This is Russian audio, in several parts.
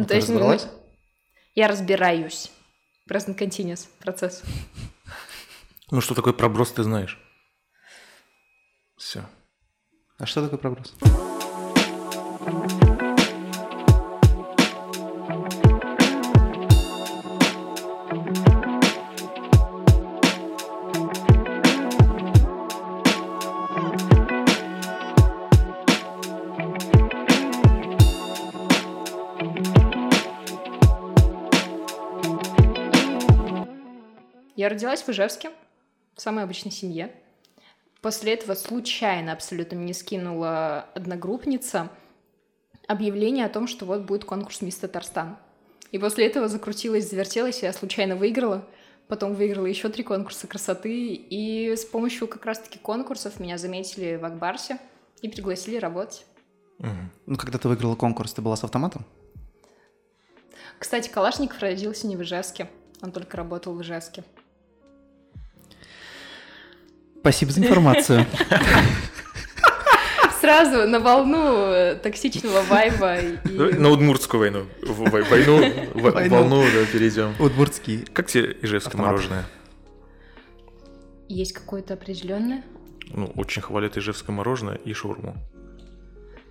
Ну, Ты то есть разобралась? я разбираюсь. Present continuous процесс. Ну, что такое проброс, ты знаешь. Все. А что такое проброс? Я родилась в Ижевске, в самой обычной семье. После этого случайно абсолютно мне скинула одногруппница объявление о том, что вот будет конкурс «Мисс Татарстан». И после этого закрутилась, завертелась, я случайно выиграла. Потом выиграла еще три конкурса красоты. И с помощью как раз-таки конкурсов меня заметили в Акбарсе и пригласили работать. Ну, когда ты выиграла конкурс, ты была с автоматом? Кстати, Калашников родился не в Ижевске. Он только работал в Ижевске. Спасибо за информацию. Сразу на волну э, токсичного вайба и... на Удмуртскую войну. Войну, Войну. волну, да, перейдем. Удмуртский. Как тебе ижевское Автомат. мороженое? Есть какое-то определенное? Ну, очень хвалят ижевское мороженое и шаурму.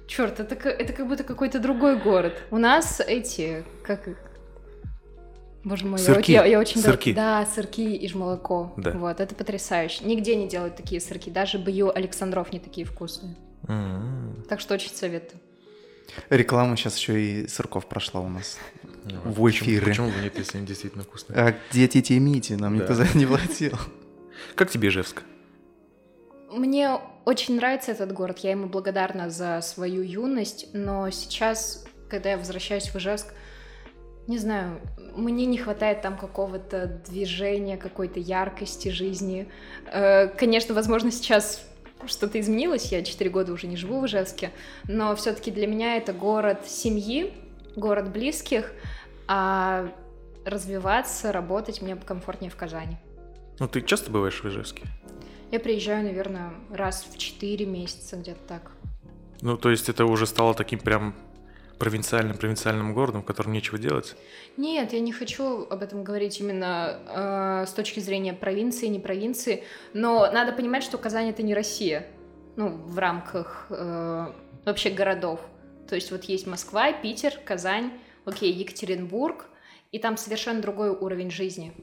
Черт, это, это как будто какой-то другой город. У нас эти, как их? Боже мой, я Сырки. очень- я, я очень... Сырки. Да, сырки и молоко. Да. Вот, это потрясающе. Нигде не делают такие сырки. Даже Бью Александров не такие вкусные. М-м. Так что очень советую. Реклама сейчас еще и сырков прошла у нас. Ну, В почему- эфире. Почему бы нет, если они действительно вкусные? А где Тити и Мити? Нам Да. никто за это не платил. Как тебе Ижевск? Мне очень нравится этот город, я ему благодарна за свою юность, но сейчас, когда я возвращаюсь в Ижевск, не знаю, мне не хватает там какого-то движения, какой-то яркости жизни. Э, Конечно, возможно, сейчас что-то изменилось, я 4 года уже не живу в Ижевске, но все-таки для меня это город семьи, город близких, а развиваться, работать мне комфортнее в Казани. Ну, ты часто бываешь в Ижевске? Я приезжаю, наверное, раз в 4 месяца, где-то так. Ну, то есть это уже стало таким прям провинциальным-провинциальным городом, в котором нечего делать? Нет, я не хочу об этом говорить именно э, с точки зрения провинции, не провинции, но надо понимать, что Казань это не Россия, ну, в рамках э, вообще городов. То есть вот есть Москва, Питер, Казань, окей, Екатеринбург, и там совершенно другой уровень жизни.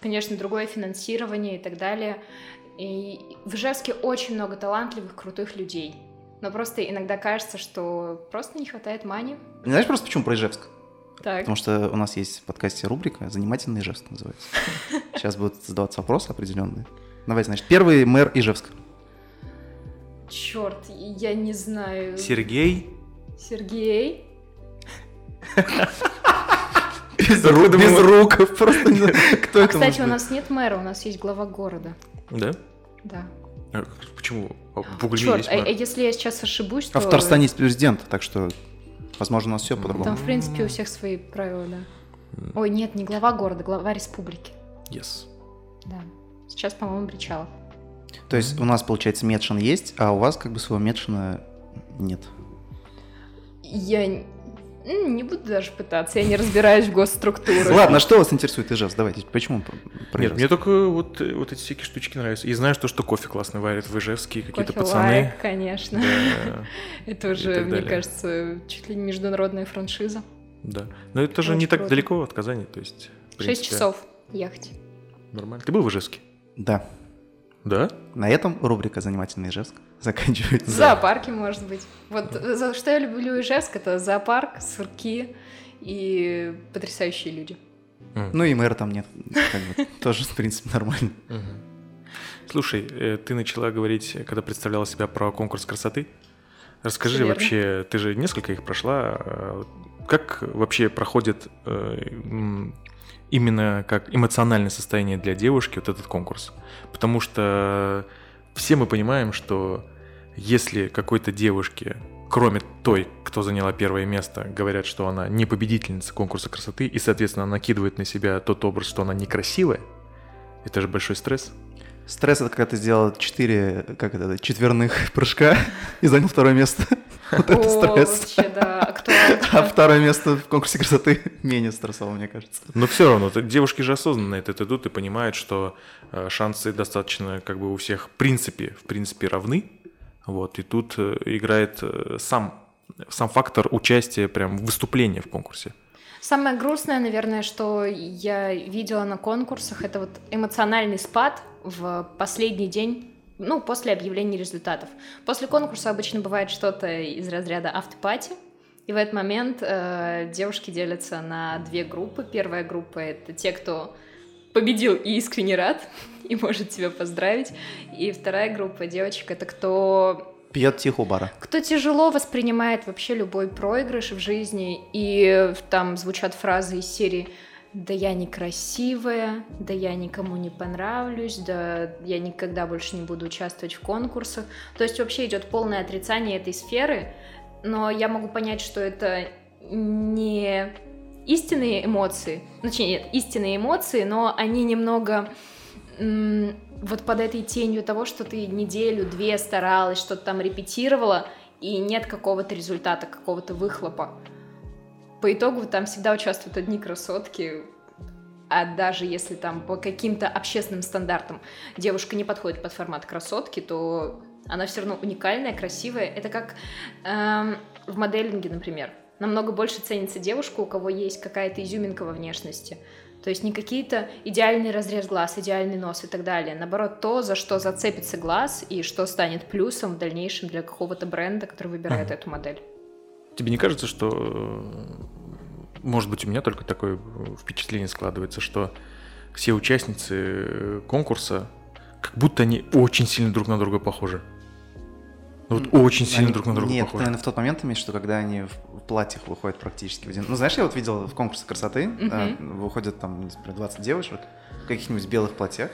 Конечно, другое финансирование и так далее. И в Ижевске очень много талантливых, крутых людей. Но просто иногда кажется, что просто не хватает мани. Знаешь просто почему про Ижевск? Так. Потому что у нас есть в подкасте рубрика «Занимательный Ижевск» называется. Сейчас будут задаваться вопросы определенные. Давай, значит, первый мэр Ижевска. Черт, я не знаю. Сергей? Сергей? Без рук, без рук. Просто не знаю, кто А, это кстати, у нас нет мэра, у нас есть глава города. Да? Да. А Почему? А В Угле Черт, есть а, мэр. а если я сейчас ошибусь, то... А в Татарстане есть президент, так что, возможно, у нас все Там, по-другому. в принципе, у всех свои правила, да. Ой, нет, не глава города, глава республики. Yes. Да. Сейчас, по-моему, Бричалов. То есть у нас, получается, Медшин есть, а у вас как бы своего Медшина нет. Я не буду даже пытаться, я не разбираюсь в госструктурах. Ладно, а что вас интересует Ижевск? Давайте, почему про Нет, мне только вот, э, вот эти всякие штучки нравятся. И знаю, что, что кофе классно варят в Ижевске, какие-то Кофе пацаны. лайк, конечно. Да, Это уже, мне кажется, чуть ли не международная франшиза. да. Но это же не так далеко от Казани, то есть... Шесть часов ехать. Нормально. Ты был в Ижевске? Да. Да? На этом рубрика «Занимательный Ижевск» заканчивается. В зоопарке, может быть. Вот за что я люблю Ижевск, это зоопарк, сырки и потрясающие люди. Ну и мэра там нет. Как бы, тоже, в принципе, нормально. Слушай, э, ты начала говорить, когда представляла себя про конкурс красоты. Расскажи вообще, ты же несколько их прошла. э, Как вообще проходит э, именно как эмоциональное состояние для девушки вот этот конкурс? Потому что все мы понимаем, что если какой-то девушке, кроме той, кто заняла первое место, говорят, что она не победительница конкурса красоты, и, соответственно, накидывает на себя тот образ, что она некрасивая, это же большой стресс. Стресс это когда ты сделал четыре, как это, четверных прыжка и занял второе место. Вот это О, стресс. вообще, да, актуально. А второе место в конкурсе красоты менее стрессово, мне кажется. Но все равно, девушки же осознанно это идут и понимают, что э, шансы достаточно как бы у всех в принципе, в принципе равны. Вот, и тут э, играет э, сам, сам фактор участия прям выступления в конкурсе. Самое грустное, наверное, что я видела на конкурсах, это вот эмоциональный спад в последний день, ну, после объявления результатов. После конкурса обычно бывает что-то из разряда автопати, и в этот момент э, девушки делятся на две группы. Первая группа — это те, кто победил и искренне рад, и может тебя поздравить. И вторая группа девочек — это кто Пьет тихо бара. кто тяжело воспринимает вообще любой проигрыш в жизни, и там звучат фразы из серии «Да я некрасивая», «Да я никому не понравлюсь», «Да я никогда больше не буду участвовать в конкурсах». То есть вообще идет полное отрицание этой сферы, но я могу понять, что это не истинные эмоции, ну, точнее, нет, истинные эмоции, но они немного вот под этой тенью того, что ты неделю-две старалась, что-то там репетировала, и нет какого-то результата, какого-то выхлопа. По итогу там всегда участвуют одни красотки, а даже если там по каким-то общественным стандартам девушка не подходит под формат красотки, то она все равно уникальная, красивая. Это как эм, в моделинге, например. Намного больше ценится девушка, у кого есть какая-то изюминка во внешности. То есть не какие-то идеальный разрез глаз, идеальный нос и так далее. Наоборот, то, за что зацепится глаз и что станет плюсом в дальнейшем для какого-то бренда, который выбирает эту модель. Тебе не кажется, что, э, может быть, у меня только такое э, впечатление складывается, что все участницы э, конкурса, как будто они очень сильно друг на друга похожи? Ну Вот очень сильно Они- друг на друга Нет, похожи. наверное, в тот момент имеешь, что когда они в платьях выходят практически в один... Ну, знаешь, я вот видел в конкурсе красоты, э, выходят там, например, 20 девушек в каких-нибудь белых платьях,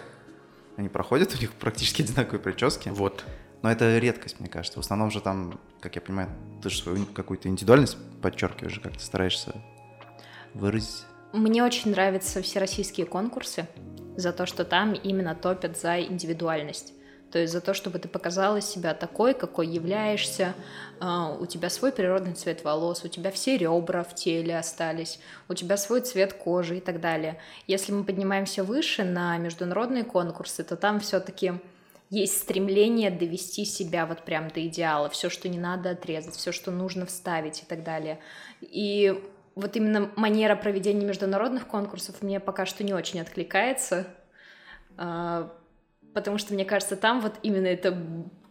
они проходят, у них практически одинаковые прически. Вот. Но это редкость, мне кажется. В основном же там, как я понимаю, ты же свою какую-то индивидуальность подчеркиваешь, как ты стараешься выразить. Мне очень нравятся всероссийские конкурсы за то, что там именно топят за индивидуальность. То есть за то, чтобы ты показала себя такой, какой являешься, а, у тебя свой природный цвет волос, у тебя все ребра в теле остались, у тебя свой цвет кожи и так далее. Если мы поднимаемся выше на международные конкурсы, то там все-таки есть стремление довести себя вот прям до идеала, все, что не надо отрезать, все, что нужно вставить и так далее. И вот именно манера проведения международных конкурсов мне пока что не очень откликается, а, потому что, мне кажется, там вот именно эта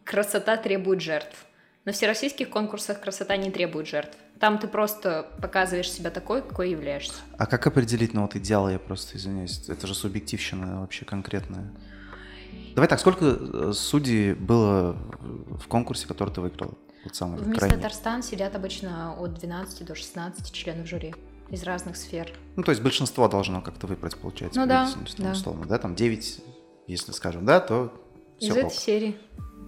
красота требует жертв. На всероссийских конкурсах красота не требует жертв. Там ты просто показываешь себя такой, какой являешься. А как определить, ну вот идеал, я просто извиняюсь, это же субъективщина вообще конкретная. Давай так, сколько э, судей было в конкурсе, который ты выиграл? Вот самый В Мисс крайний. Татарстан сидят обычно от 12 до 16 членов жюри из разных сфер. Ну, то есть большинство должно как-то выбрать, получается. Ну да, да. условно, да, там 9, если скажем, да, то Из все этой серии.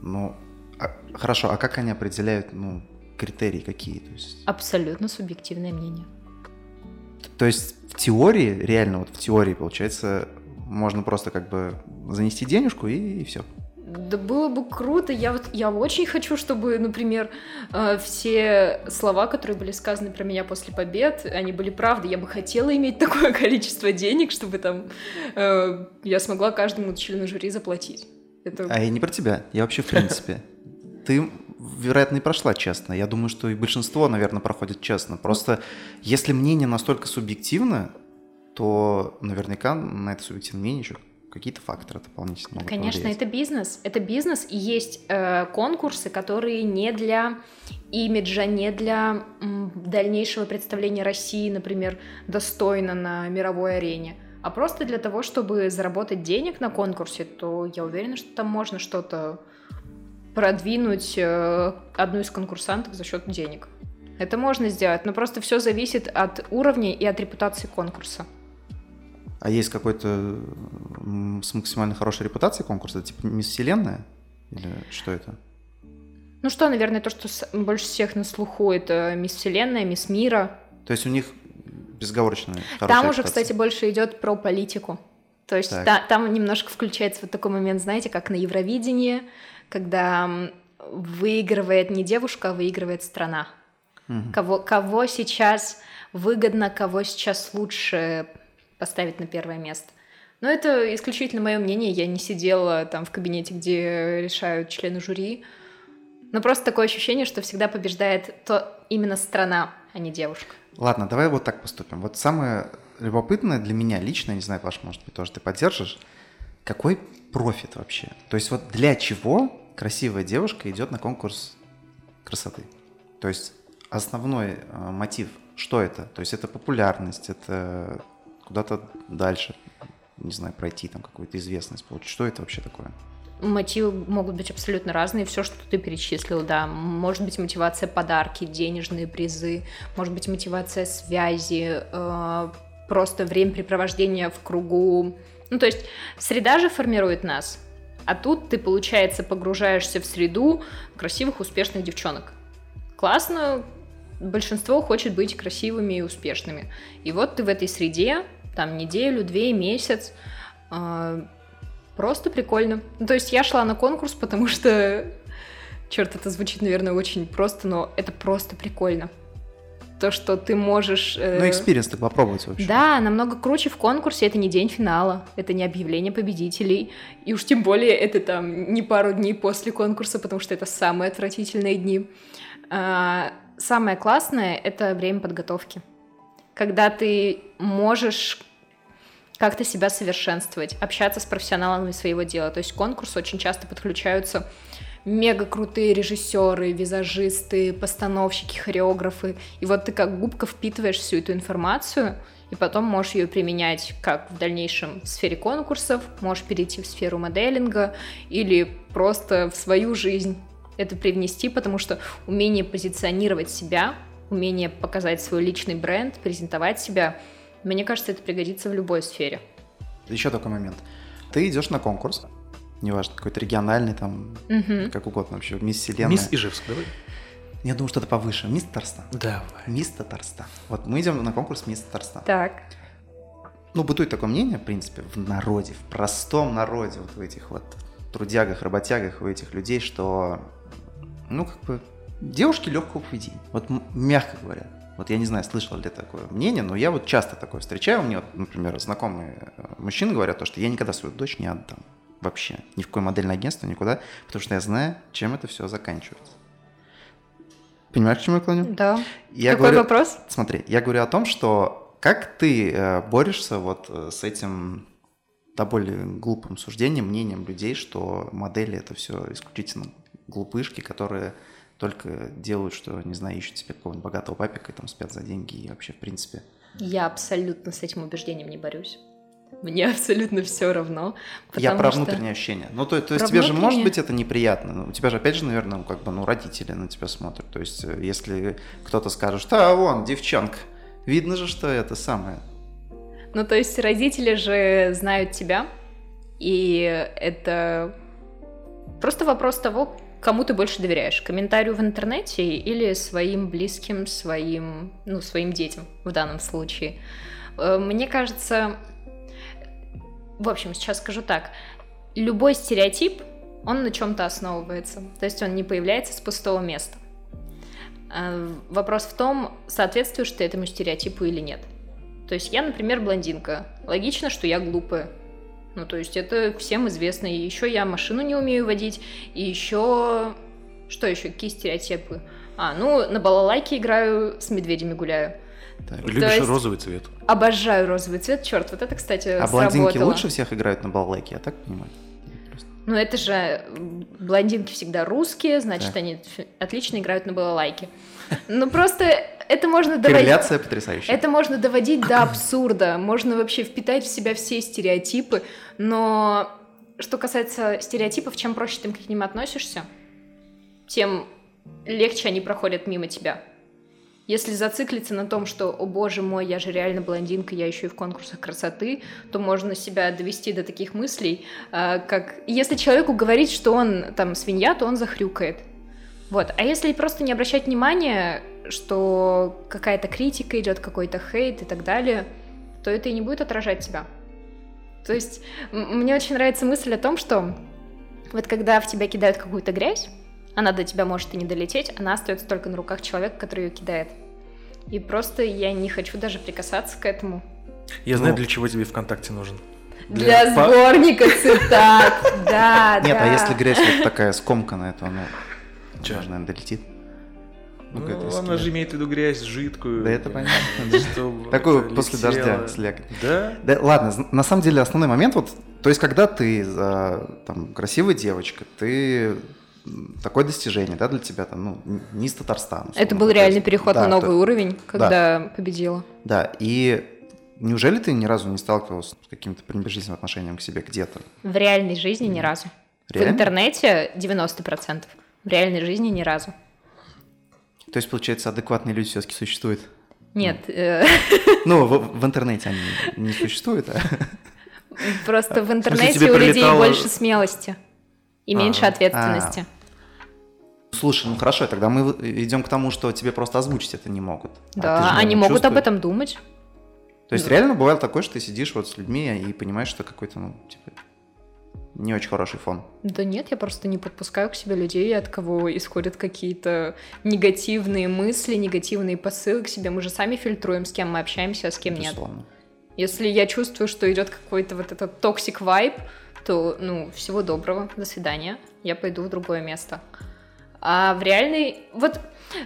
Ну, а- хорошо, а как они определяют, ну, критерии какие? То есть, Абсолютно субъективное мнение. то есть в теории, реально вот в теории, получается, можно просто как бы занести денежку и, все. Да было бы круто. Я вот я очень хочу, чтобы, например, э, все слова, которые были сказаны про меня после побед, они были правдой. Я бы хотела иметь такое количество денег, чтобы там э, я смогла каждому члену жюри заплатить. Это А я не про тебя, я вообще в принципе. Ты, вероятно, и прошла честно. Я думаю, что и большинство, наверное, проходит честно. Просто если мнение настолько субъективно, то наверняка на это субъективное мнение еще какие-то факторы дополнительные. могут Конечно, повлиять. это бизнес. Это бизнес, и есть э, конкурсы, которые не для имиджа, не для м, дальнейшего представления России, например, достойно на мировой арене, а просто для того, чтобы заработать денег на конкурсе, то я уверена, что там можно что-то продвинуть э, одну из конкурсанток за счет денег. Это можно сделать, но просто все зависит от уровня и от репутации конкурса. А есть какой-то с максимально хорошей репутацией конкурс? Это типа Мисс Вселенная? Или что это? Ну что, наверное, то, что больше всех на слуху, это Мисс Вселенная, Мисс Мира. То есть у них безговорочная хорошая Там уже, репутация. кстати, больше идет про политику. То есть та, там немножко включается вот такой момент, знаете, как на Евровидении, когда выигрывает не девушка, а выигрывает страна. Угу. Кого, кого сейчас выгодно, кого сейчас лучше поставить на первое место. Но это исключительно мое мнение. Я не сидела там в кабинете, где решают члены жюри. Но просто такое ощущение, что всегда побеждает то именно страна, а не девушка. Ладно, давай вот так поступим. Вот самое любопытное для меня лично, не знаю, Паш, может быть, тоже ты поддержишь, какой профит вообще? То есть вот для чего красивая девушка идет на конкурс красоты? То есть основной э, мотив, что это? То есть это популярность, это куда-то дальше, не знаю, пройти там какую-то известность получить. Что это вообще такое? Мотивы могут быть абсолютно разные. Все, что ты перечислил, да. Может быть мотивация подарки, денежные призы, может быть мотивация связи, э, просто времяпрепровождение в кругу. Ну, то есть среда же формирует нас. А тут ты, получается, погружаешься в среду красивых, успешных девчонок. Классно, большинство хочет быть красивыми и успешными. И вот ты в этой среде, там неделю, две, месяц, э, просто прикольно. Ну, то есть я шла на конкурс, потому что, черт, это звучит, наверное, очень просто, но это просто прикольно. То, что ты можешь... Э... Ну, experience так попробовать вообще. Да, намного круче в конкурсе. Это не день финала, это не объявление победителей. И уж тем более это там не пару дней после конкурса, потому что это самые отвратительные дни. А, самое классное — это время подготовки. Когда ты можешь как-то себя совершенствовать, общаться с профессионалами своего дела. То есть к конкурсу очень часто подключаются мега крутые режиссеры, визажисты, постановщики, хореографы. И вот ты как губка впитываешь всю эту информацию, и потом можешь ее применять как в дальнейшем в сфере конкурсов, можешь перейти в сферу моделинга или просто в свою жизнь это привнести, потому что умение позиционировать себя, умение показать свой личный бренд, презентовать себя, мне кажется, это пригодится в любой сфере. Еще такой момент. Ты идешь на конкурс, неважно, какой-то региональный, там, угу. как угодно вообще, мисс Вселенная. Мисс Ижевск, давай. Я думаю, что-то повыше. Мисс Татарстан. Давай. Мисс Татарстан. Вот мы идем на конкурс Мисс Татарстан. Так. Ну, бытует такое мнение, в принципе, в народе, в простом народе, вот в этих вот трудягах, работягах, у этих людей, что ну, как бы, девушки легкого поведения. Вот мягко говоря. Вот я не знаю, слышал ли такое мнение, но я вот часто такое встречаю. Мне, вот, например, знакомые э, мужчины говорят то, что я никогда свою дочь не отдам. Вообще. Ни в какое модельное агентство, никуда. Потому что я знаю, чем это все заканчивается. Понимаешь, к чему я клоню? Да. Я Какой говорю, вопрос? Смотри, я говорю о том, что как ты э, борешься вот э, с этим да более глупым суждением, мнением людей, что модели это все исключительно глупышки, которые только делают, что, не знаю, ищут себе какого-нибудь богатого папика и там спят за деньги и вообще, в принципе. Я абсолютно с этим убеждением не борюсь. Мне абсолютно все равно. Я про что... внутреннее ощущение. Ну, то, то есть тебе внутреннее... же может быть это неприятно. Ну, у тебя же, опять же, наверное, ну, как бы, ну, родители на тебя смотрят. То есть, э, если кто-то скажет, а, вон, девчонка, видно же, что это самое. Ну, то есть родители же знают тебя, и это просто вопрос того, кому ты больше доверяешь? Комментарию в интернете или своим близким, своим, ну, своим детям в данном случае? Э, мне кажется, в общем, сейчас скажу так. Любой стереотип, он на чем-то основывается. То есть он не появляется с пустого места. Э, вопрос в том, соответствуешь ты этому стереотипу или нет. То есть я, например, блондинка. Логично, что я глупая. Ну, то есть это всем известно. И еще я машину не умею водить, и еще... Что еще? Какие стереотипы? А, ну, на балалайке играю, с медведями гуляю. Так. Любишь есть... розовый цвет? Обожаю розовый цвет, черт, вот это, кстати, А сработало. блондинки лучше всех играют на балалайке, я так понимаю? Ну, это же блондинки всегда русские, значит, так. они отлично играют на балалайке. Ну, просто это можно доводить... Корреляция потрясающая. Это можно доводить до абсурда. Можно вообще впитать в себя все стереотипы. Но что касается стереотипов, чем проще ты к ним относишься, тем легче они проходят мимо тебя. Если зациклиться на том, что, о боже мой, я же реально блондинка, я еще и в конкурсах красоты, то можно себя довести до таких мыслей, а, как если человеку говорить, что он там свинья, то он захрюкает. Вот. А если просто не обращать внимания, что какая-то критика идет, какой-то хейт и так далее, то это и не будет отражать тебя. То есть мне очень нравится мысль о том, что вот когда в тебя кидают какую-то грязь, она до тебя может и не долететь, она остается только на руках человека, который ее кидает. И просто я не хочу даже прикасаться к этому. Я знаю, ну, для чего тебе ВКонтакте нужен. Для, для сборника цитат, да, Нет, а если грязь вот такая скомканная, то ну, Че? наверное, долетит. Ну, ну она же имеет в виду грязь жидкую. Да это понятно. Такую после дождя слякоть. Да? Да, ладно, на самом деле основной момент вот, то есть когда ты там красивая девочка, ты такое достижение, да, для тебя там, ну, не из Татарстана. Это был реальный переход на новый уровень, когда победила. Да, и Неужели ты ни разу не сталкивалась с каким-то пренебрежительным отношением к себе где-то? В реальной жизни ни разу. Реально? В интернете 90%. В реальной жизни ни разу. То есть, получается, адекватные люди все-таки существуют? Нет. Ну, э, ну в, интернете они не существуют, а? Просто в интернете у людей больше смелости и а, меньше ответственности. А. Слушай, ну хорошо, тогда мы идем к тому, что тебе просто озвучить это не могут. Да, они могут об этом думать. То есть да. реально бывало такое, что ты сидишь вот с людьми и понимаешь, что какой-то, ну, типа, не очень хороший фон. Да нет, я просто не подпускаю к себе людей, от кого исходят какие-то негативные мысли, негативные посылы к себе. Мы же сами фильтруем, с кем мы общаемся, а с кем Безусловно. нет. Если я чувствую, что идет какой-то вот этот toxic vibe, то, ну, всего доброго, до свидания, я пойду в другое место. А в реальной... Вот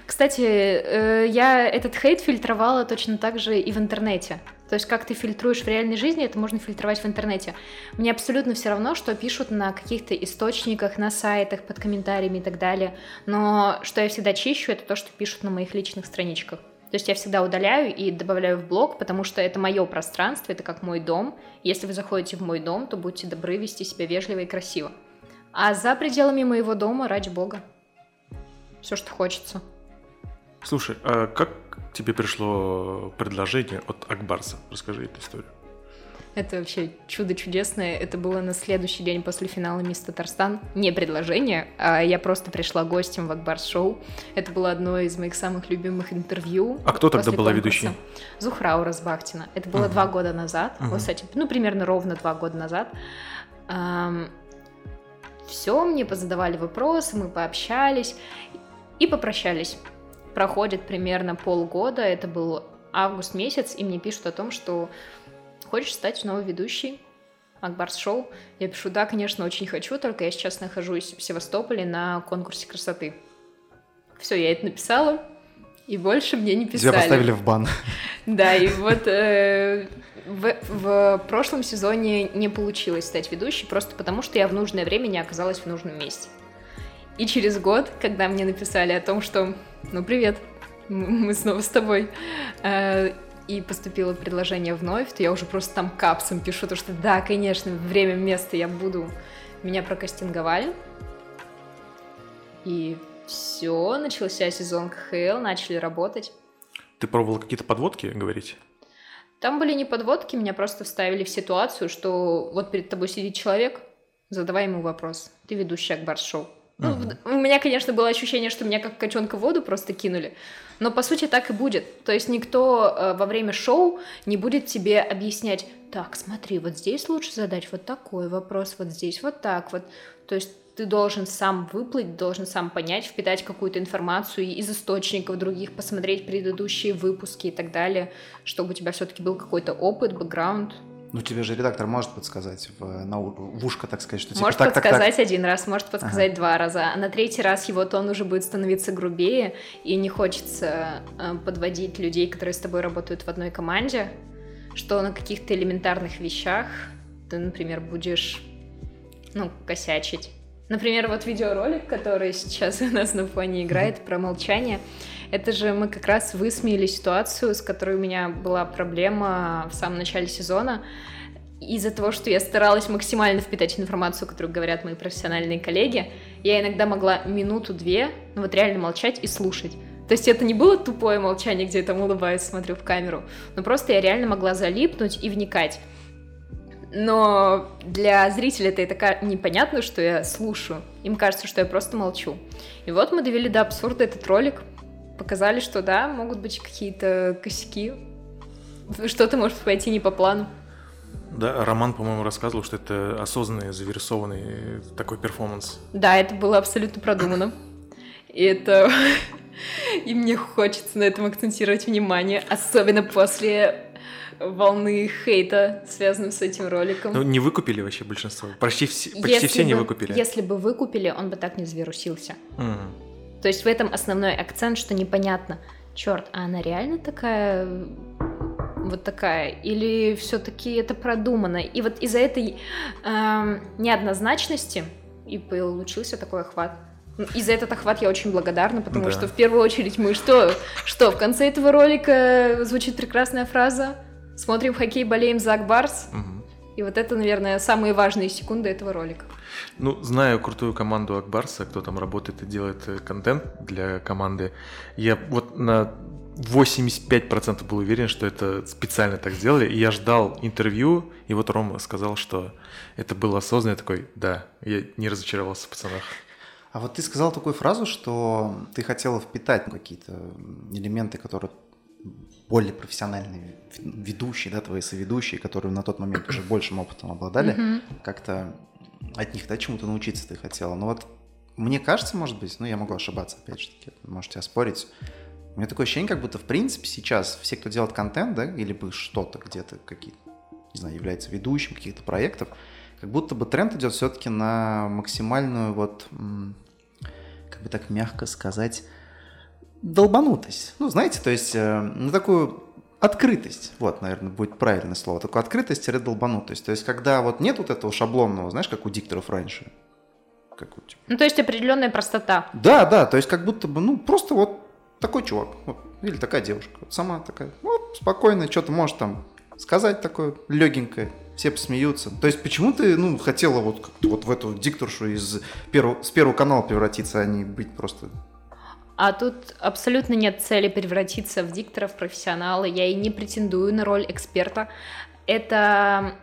кстати, э, я этот хейт фильтровала точно так же и в интернете. То есть как ты фильтруешь в реальной жизни, это можно фильтровать в интернете. Мне абсолютно все равно, что пишут на каких-то источниках, на сайтах, под комментариями и так далее. Но что я всегда чищу, это то, что пишут на моих личных страничках. То есть я всегда удаляю и добавляю в блог, потому что это мое пространство, это как мой дом. Если вы заходите в мой дом, то будьте добры вести себя вежливо и красиво. А за пределами моего дома, ради бога, все, что хочется. Слушай, а как тебе пришло предложение от Акбарса? Расскажи эту историю. Это вообще чудо чудесное. Это было на следующий день после финала Мисс Татарстан. Не предложение, а я просто пришла гостем в Акбарс шоу. Это было одно из моих самых любимых интервью. А кто тогда была ведущей? Зухра Уразбахтина. Это было uh-huh. два года назад. Uh-huh. Вот, кстати, ну, примерно ровно два года назад. Все, мне позадавали вопросы, мы пообщались и попрощались проходит примерно полгода, это был август месяц, и мне пишут о том, что хочешь стать новой ведущей Акбарс Шоу? Я пишу, да, конечно, очень хочу, только я сейчас нахожусь в Севастополе на конкурсе красоты. Все, я это написала, и больше мне не писали. Тебя поставили в бан. Да, и вот э, в, в прошлом сезоне не получилось стать ведущей, просто потому что я в нужное время не оказалась в нужном месте. И через год, когда мне написали о том, что «Ну, привет, мы снова с тобой», э, и поступило предложение вновь, то я уже просто там капсом пишу, то что да, конечно, время, место я буду. Меня прокастинговали. И все, начался сезон КХЛ, начали работать. Ты пробовала какие-то подводки говорить? Там были не подводки, меня просто вставили в ситуацию, что вот перед тобой сидит человек, задавай ему вопрос. Ты ведущий Акбарс-шоу. Ну, uh у меня, конечно, было ощущение, что меня как котенка в воду просто кинули, но по сути так и будет. То есть никто э, во время шоу не будет тебе объяснять, так, смотри, вот здесь лучше задать вот такой вопрос, вот здесь вот так вот. То есть ты должен сам выплыть, должен сам понять, впитать какую-то информацию из источников других, посмотреть предыдущие выпуски и так далее, чтобы у тебя все-таки был какой-то опыт, бэкграунд. Ну, тебе же редактор может подсказать в, на, в ушко, так сказать, что типа Может так, подсказать так, так. один раз, может подсказать ага. два раза, а на третий раз его тон уже будет становиться грубее, и не хочется э, подводить людей, которые с тобой работают в одной команде, что на каких-то элементарных вещах ты, например, будешь, ну, косячить. Например, вот видеоролик, который сейчас у нас на фоне играет про молчание, это же мы как раз высмеяли ситуацию, с которой у меня была проблема в самом начале сезона. Из-за того, что я старалась максимально впитать информацию, которую говорят мои профессиональные коллеги, я иногда могла минуту-две, ну вот реально молчать и слушать. То есть это не было тупое молчание, где я там улыбаюсь, смотрю в камеру, но просто я реально могла залипнуть и вникать. Но для зрителя это так непонятно, что я слушаю. Им кажется, что я просто молчу. И вот мы довели до абсурда этот ролик показали, что да, могут быть какие-то косяки, что-то может пойти не по плану. Да, Роман, по-моему, рассказывал, что это осознанный, завирусованный такой перформанс. Да, это было абсолютно продумано. И это... И мне хочется на этом акцентировать внимание, особенно после волны хейта, связанной с этим роликом. Ну, не выкупили вообще большинство? Почти все, почти Если все не бы- выкупили. Если бы выкупили, он бы так не завирусился. Мгм. То есть в этом основной акцент, что непонятно, черт, а она реально такая вот такая, или все-таки это продумано? И вот из-за этой эм, неоднозначности и получился такой охват. И за этот охват я очень благодарна, потому Да. что в первую очередь мы что? Что, в конце этого ролика звучит прекрасная фраза «Смотрим хоккей, болеем за Акбарс». Мгм. И вот это, наверное, самые важные секунды этого ролика. Ну, знаю крутую команду Акбарса, кто там работает и делает э, контент для команды. Я вот на 85% был уверен, что это специально так сделали. И я ждал интервью, и вот Рома сказал, что это было осознанно. Я такой, да, я не разочаровался в пацанах. А вот ты сказал такую фразу, что ты хотела впитать какие-то элементы, которые более профессиональные ведущие, да, твои соведущие, которые на тот момент уже большим опытом обладали, Мгм. как-то от них, да, чему-то научиться ты хотела. Но вот мне кажется, может быть, ну я могу ошибаться, опять же таки, можете оспорить. У меня такое ощущение, как будто в принципе сейчас все, кто делает контент, да, или бы что-то где-то какие-то, не знаю, является ведущим каких-то проектов, как будто бы тренд идет все-таки на максимальную вот, как бы так мягко сказать, долбанутость. Ну, знаете, то есть э, на такую открытость, вот, наверное, будет правильное слово, такую открытость-долбанутость. То есть когда вот нет вот этого шаблонного, знаешь, как у дикторов раньше, как вот, типа, Ну, то есть определенная простота. да, да, то есть как будто бы, ну, просто вот такой чувак, вот, или такая девушка, вот сама такая, вот, спокойно, что-то может там сказать такое легенькое, все посмеются. То есть почему ты, ну, хотела вот вот в эту дикторшу из первого, с первого канала превратиться, а не быть просто... А тут абсолютно нет цели превратиться в диктора, в профессионала. Я и не претендую на роль эксперта. Это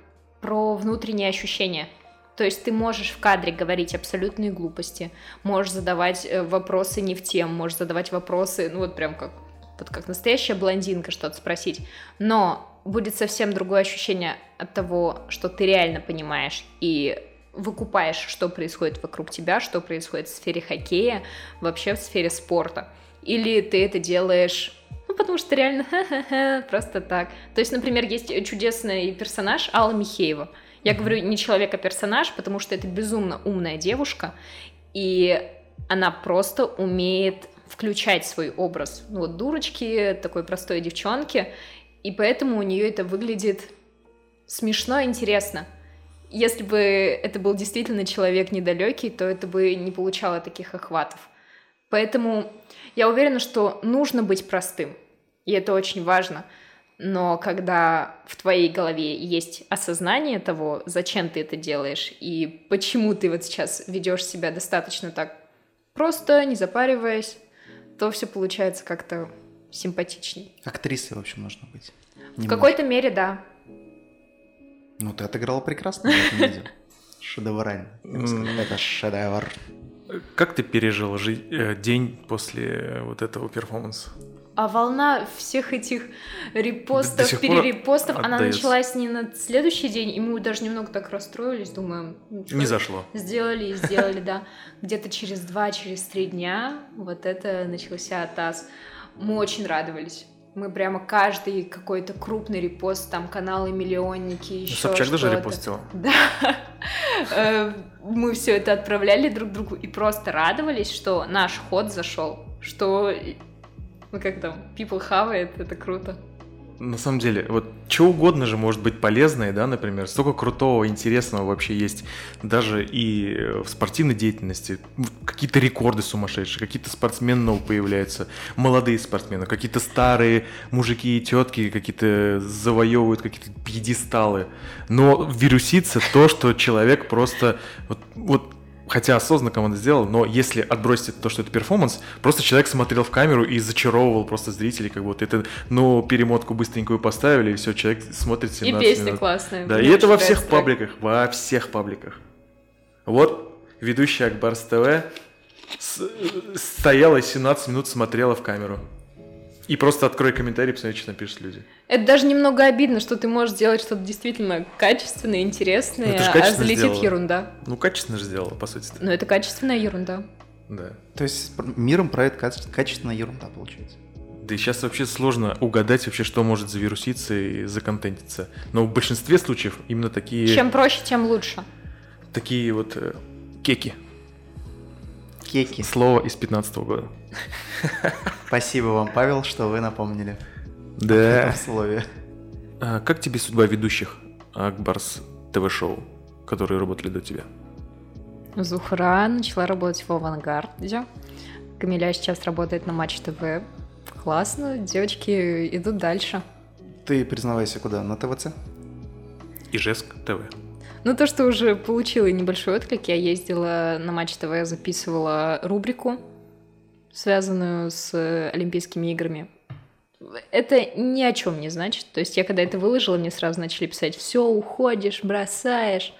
про внутренние ощущения. То есть ты можешь в кадре говорить абсолютные глупости, можешь задавать э, вопросы не в тем, можешь задавать вопросы, ну вот прям как вот как настоящая блондинка что-то спросить, но будет совсем другое ощущение от того, что ты реально понимаешь и выкупаешь, что происходит вокруг тебя, что происходит в сфере хоккея, вообще в сфере спорта. Или ты это делаешь, ну, потому что реально ха-ха-ха, просто так. То есть, например, есть чудесный персонаж Алла Михеева. Я говорю не человек, а персонаж, потому что это безумно умная девушка, и она просто умеет включать свой образ. Ну, вот дурочки, такой простой девчонки, и поэтому у нее это выглядит смешно и интересно. Если бы это был действительно человек недалекий, то это бы не получало таких охватов. Поэтому я уверена, что нужно быть простым, и это очень важно. Но когда в твоей голове есть осознание того, зачем ты это делаешь, и почему ты вот сейчас ведешь себя достаточно так просто, не запариваясь, то все получается как-то симпатичней. Актрисой, в общем, нужно быть. В какой-то мере, да. Ну, ты отыграла прекрасно в этом видео. Шедеврально. Это шедевр. Как ты пережил жи- э, день после вот этого перформанса? А волна всех этих репостов, перерепостов, она началась не на следующий день, и мы даже немного так расстроились, думаем, ну, Не зашло. Сделали и сделали, да. Где-то через два, через три дня вот это начался ТАСС. Мы очень радовались. Мы прямо каждый какой-то крупный репост, там каналы миллионники, еще Собчак даже репостила. Да. Э, Мы все это отправляли друг другу и просто радовались, что наш ход зашел, что ну как там, people have it, это круто. На самом деле, вот что угодно же может быть полезное, да, например, столько крутого, интересного вообще есть даже и э, в спортивной деятельности. Какие-то рекорды сумасшедшие, какие-то спортсмены новые появляются, молодые спортсмены, какие-то старые мужики и тетки какие-то завоевывают какие-то пьедесталы. Но вирусится то, что человек просто вот, вот хотя осознанно команда сделала, но если отбросить то, что это перформанс, просто человек смотрел в камеру и зачаровывал просто зрителей, как вот это, ну, перемотку быстренькую поставили, и все, человек смотрит 17 И песня минут. классная. Да, и это во всех трек. пабликах, во всех пабликах. Вот ведущий Акбарс ТВ стояла и 17 минут смотрела в камеру. И просто открой комментарий, посмотри, что напишут люди. Это даже немного обидно, что ты можешь сделать что-то действительно качественное, интересное, Ну, а залетит сделала. ерунда. Ну, качественно же сделала, по сути. Но это качественная ерунда. Да. То есть миром правит каче- качественная ерунда, получается. Да и сейчас вообще сложно угадать вообще, что может завируситься и законтентиться. Но в большинстве случаев именно такие, Чем проще, тем лучше. такие вот э, кеки. Кеки. Слово из 15 года. Спасибо вам, Павел, что вы напомнили Да. слове. А как тебе судьба ведущих Акбарс ТВ-шоу, которые работали до тебя? Зухра начала работать в «Авангарде». Камиля сейчас работает на Матч ТВ. Классно, девочки идут дальше. Ты признавайся куда? На ТВЦ? Ижевск ТВ. Ну, то, что уже получила небольшой отклик, я ездила на Матч ТВ, записывала рубрику, связанную с Олимпийскими играми. Это ни о чем не значит. То есть я когда это выложила, мне сразу начали писать, все, уходишь, бросаешь.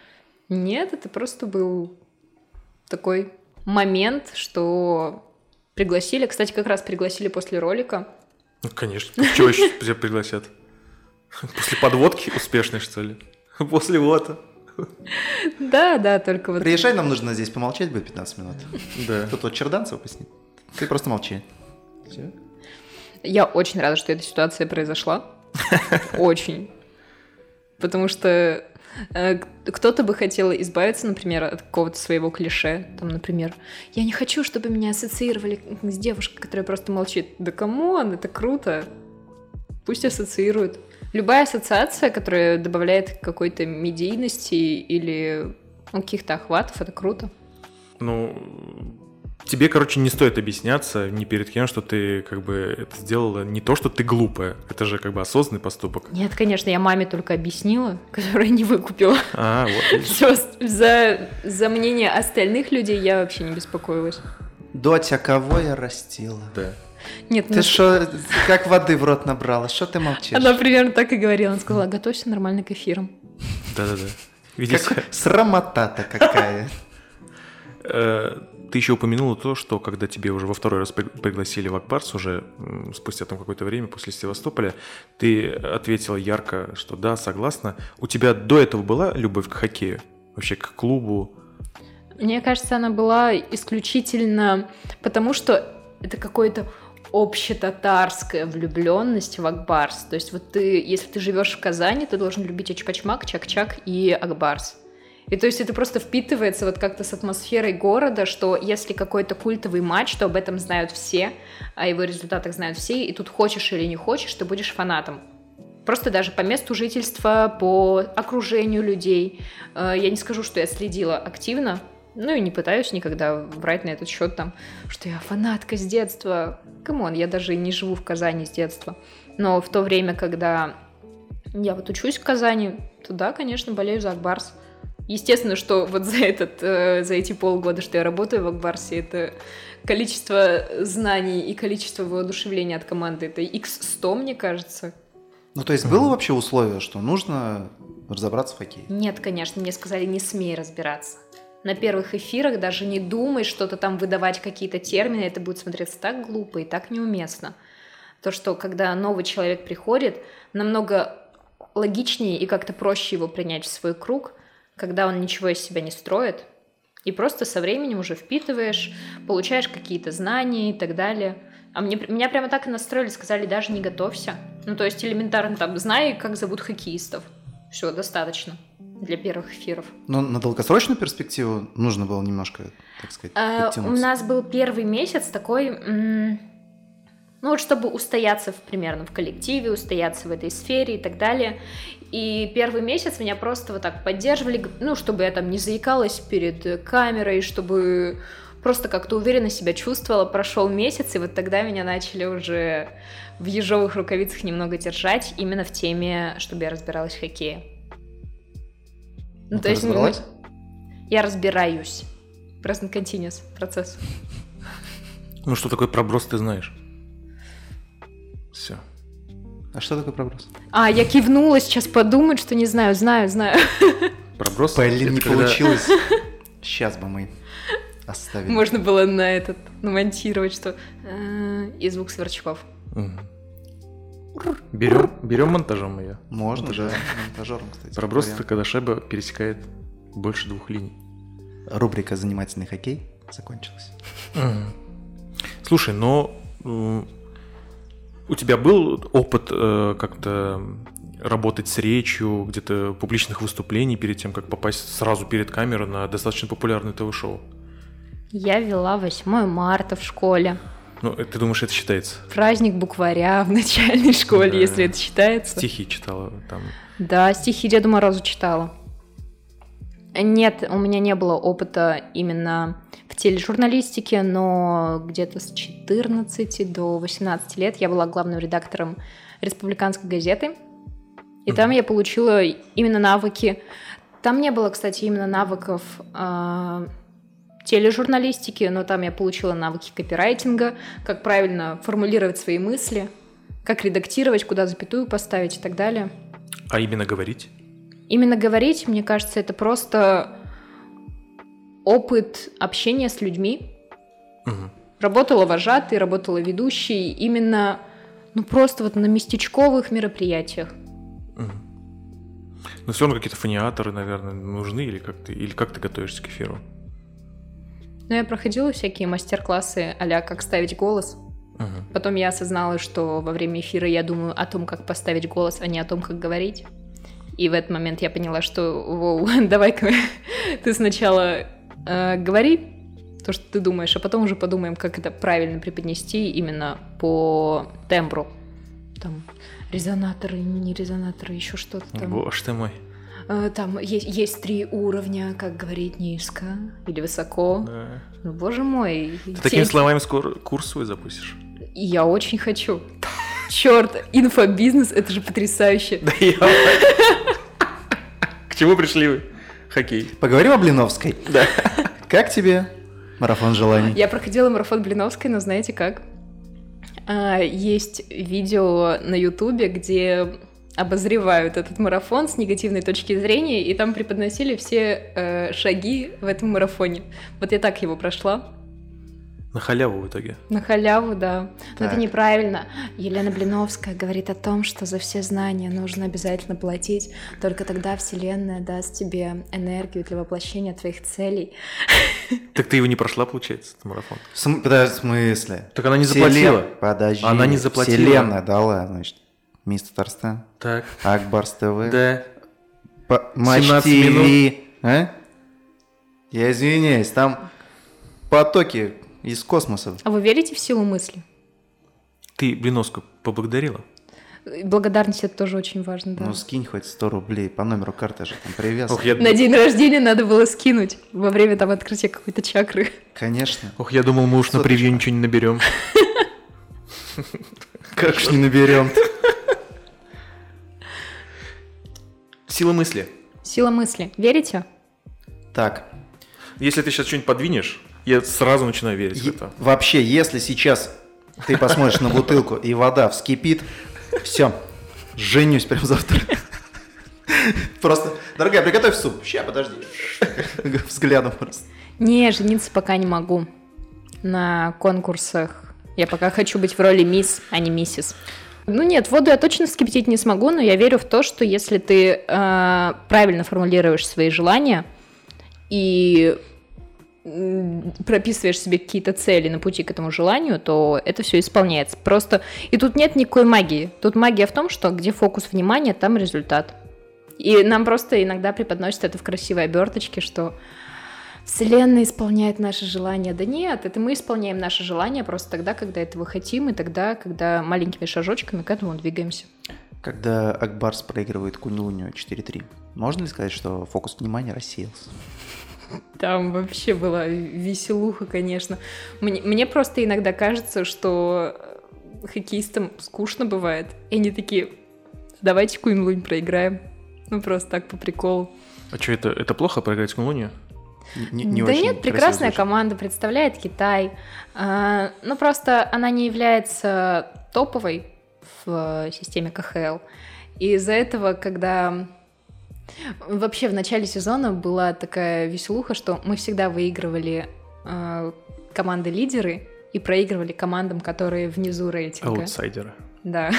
Нет, это просто был такой момент, что пригласили. Кстати, как раз пригласили после ролика. Ну, конечно. Чего еще тебя пригласят? После подводки успешной, что ли? После вот. Да, да, только вот... Приезжай, нам нужно здесь помолчать будет 15 минут. Да. Тут вот Черданцев поснит. Ты просто молчи. Всё. Я очень рада, что эта ситуация произошла. Очень. Потому что э, кто-то бы хотел избавиться, например, от какого-то своего клише. Там, например, я не хочу, чтобы меня ассоциировали с девушкой, которая просто молчит. Да come on, это круто. Пусть ассоциируют. Любая ассоциация, которая добавляет какой-то медийности или каких-то охватов, это круто. Ну, тебе, короче, не стоит объясняться ни перед кем, что ты как бы это сделала не то, что ты глупая. Это же как бы осознанный поступок. Нет, конечно, я маме только объяснила, которая не выкупила. А, вот. Все, за, за мнение остальных людей я вообще не беспокоилась. Дотя, кого я растила? Да. Нет, ну, Ты что, как воды в рот набрала? Что ты молчишь? она примерно так и говорила. Она сказала, готовься нормально к эфирам. Да-да-да. Видишь, Как срамота-то какая. ты еще упомянула то, что когда тебе уже во второй раз при- пригласили в Акбарс, уже спустя там какое-то время после Севастополя, ты ответила ярко, что да, согласна. У тебя до этого была любовь к хоккею? Вообще к клубу? Мне кажется, она была исключительно потому, что это какое-то общетатарская влюбленность в Акбарс. То есть вот ты, если ты живешь в Казани, ты должен любить Очпачмак, Чак-Чак и Акбарс. И то есть это просто впитывается вот как-то с атмосферой города, что если какой-то культовый матч, то об этом знают все, о его результатах знают все, и тут хочешь или не хочешь, ты будешь фанатом. Просто даже по месту жительства, по окружению людей. Э, Я не скажу, что я следила активно, ну и не пытаюсь никогда врать на этот счет там, что я фанатка с детства. Come on, я даже не живу в Казани с детства. Но в то время, когда я вот учусь в Казани, то да, конечно, болею за Ак Барс. Естественно, что вот за, этот, э, за эти полгода, что я работаю в Ак Барсе, это количество знаний и количество воодушевления от команды, это x100, мне кажется. Ну, то есть было вообще условие, что нужно разобраться в хоккее? Нет, конечно, мне сказали, не смей разбираться. На первых эфирах даже не думай что-то там выдавать, какие-то термины, это будет смотреться так глупо и так неуместно. То, что когда новый человек приходит, намного логичнее и как-то проще его принять в свой круг, когда он ничего из себя не строит, и просто со временем уже впитываешь, получаешь какие-то знания и так далее. А мне, меня прямо так и настроили, сказали, даже не готовься. Ну, то есть элементарно там, знай, как зовут хоккеистов. Все, достаточно для первых эфиров. Но на долгосрочную перспективу нужно было немножко, так сказать, А, у нас был первый месяц такой, ну вот чтобы устояться в, примерно в коллективе, устояться в этой сфере и так далее. И первый месяц меня просто вот так поддерживали, ну, чтобы я там не заикалась перед э, камерой, чтобы просто как-то уверенно себя чувствовала. Прошел месяц, и вот тогда меня начали уже в ежовых рукавицах немного держать, именно в теме, чтобы я разбиралась в хоккее. Ну, то ты есть, разобралась? я разбираюсь. Present continuous процесс. Ну, что такое проброс, ты знаешь. Все. А что такое проброс? А, я кивнула, сейчас подумать, что не знаю, знаю, знаю. Проброс? Блин, не когда- получилось. Сейчас бы мы оставили. Можно было на этот намонтировать, что э, и звук сверчков. Берем, берем монтажом ее. Можно, да. Монтажером, кстати. Проброс это когда шайба пересекает больше двух линий. Рубрика «Занимательный хоккей» закончилась. Слушай, но у тебя был опыт э, как-то работать с речью, где-то публичных выступлений перед тем, как попасть сразу перед камерой на достаточно популярное ТВ-шоу? Я вела 8 марта в школе. Ну, э, ты думаешь, это считается? Праздник букваря в начальной школе, Да. если это считается. Стихи читала там. Да, стихи Деду Морозу читала. Нет, у меня не было опыта именно в тележурналистике, но где-то с 14 до 18 лет я была главным редактором республиканской газеты. И там я получила именно навыки. Там не было, кстати, именно навыков а, тележурналистики, но там я получила навыки копирайтинга, как правильно формулировать свои мысли, как редактировать, куда запятую поставить и так далее. А именно говорить? Именно говорить, мне кажется, это просто опыт общения с людьми. Мгм. Работала вожатой, работала ведущей, именно, ну просто вот на местечковых мероприятиях. Мгм. Но все равно какие-то фониаторы, наверное, нужны, или как ты, или как ты готовишься к эфиру? Но я проходила всякие мастер-классы а как ставить голос. Мгм. Потом я осознала, что во время эфира я думаю о том, как поставить голос, а не о том, как говорить. И в этот момент я поняла, что, воу, давай-ка ты сначала э, говори то, что ты думаешь, а потом уже подумаем, как это правильно преподнести именно по тембру. Там резонаторы, не резонаторы, еще что-то там. Боже ты мой. Э, Там есть, есть три уровня, как говорить низко или высоко. Да. Ну, боже мой. Ты те- такими словами скоро курс свой запустишь? Я очень хочу. Черт, инфобизнес, это же потрясающе. Да я... К чему пришли вы? Хоккей. Поговорим о Блиновской. Да. Как тебе марафон желаний? Я проходила марафон Блиновской, но знаете как? А, Есть видео на Ютубе, где обозревают этот марафон с негативной точки зрения, и там преподносили все э, шаги в этом марафоне. Вот я так его прошла. На халяву в итоге. На халяву, да. Но это Так. неправильно. Елена Блиновская говорит о том, что за все знания нужно обязательно платить. Только тогда Вселенная даст тебе энергию для воплощения твоих целей. Так ты его не прошла, получается, этот марафон? В см- подожди, в смысле? Так она не Вселен- заплатила. Подожди. Она не заплатила. Вселенная дала, значит. Мисс Татарстан, Так. Акбарс ТВ, Да. По- Матч 17 ТВ. А? Я извиняюсь, там потоки из космоса. А вы верите в силу мысли? Ты Блиновскую поблагодарила? Благодарность это тоже очень важно, да. Ну, скинь хоть 100 рублей по номеру карты же, там. Ох, я, На день рождения надо было скинуть во время там открытия какой-то чакры. Конечно. Ох, я думал, мы уж на превью ничего не наберем. Как ж не наберем? Сила мысли. Сила мысли. Верите? Так, Если ты сейчас что-нибудь подвинешь, я сразу начинаю верить в е- это. вообще, если сейчас ты посмотришь на бутылку и вода вскипит, все, женюсь прям завтра. Просто, дорогая, приготовь суп. Ща, подожди. Взглядом просто. Не, жениться пока не могу. На конкурсах. Я пока хочу быть в роли мисс, а не миссис. Ну нет, воду я точно вскипятить не смогу, но я верю в то, что если ты э, правильно формулируешь свои желания и прописываешь себе какие-то цели на пути к этому желанию, то это все исполняется. Просто и тут нет никакой магии. Тут магия в том, что где фокус внимания, там результат. И нам просто иногда преподносят это в красивой оберточке, что Вселенная исполняет наши желания. Да нет, это мы исполняем наши желания просто тогда, когда этого хотим, и тогда, когда маленькими шажочками к этому двигаемся. Когда Акбарс проигрывает Кунь-Луню 4-3, можно ли сказать, что фокус внимания рассеялся? Там вообще была веселуха, конечно. Мне, мне просто иногда кажется, что хоккеистам скучно бывает. И они такие, давайте Куин-Лунь проиграем. Ну, просто так по приколу. А что, это, это плохо проиграть Кунлунию? Не- не да нет, прекрасная звучит. команда представляет Китай. А, ну, просто она не является топовой в э, системе КХЛ. И из-за этого, когда... Вообще в начале сезона была такая веселуха, что мы всегда выигрывали э, команды-лидеры и проигрывали командам, которые внизу рейтинга. Аутсайдеры. Да.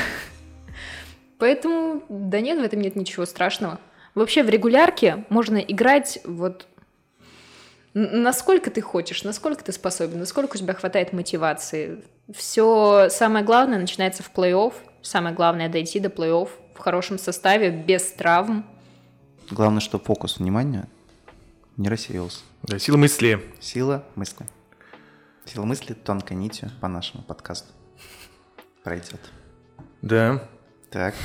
Поэтому, да нет, в этом нет ничего страшного. Вообще в регулярке можно играть вот насколько ты хочешь, насколько ты способен, насколько у тебя хватает мотивации. Все самое главное начинается в плей-офф. Самое главное дойти до плей-офф в хорошем составе, без травм. Главное, что фокус внимания не рассеялся. Да, сила мысли. Сила мысли. Сила мысли тонкой нитью по нашему подкасту пройдет. Да. Так,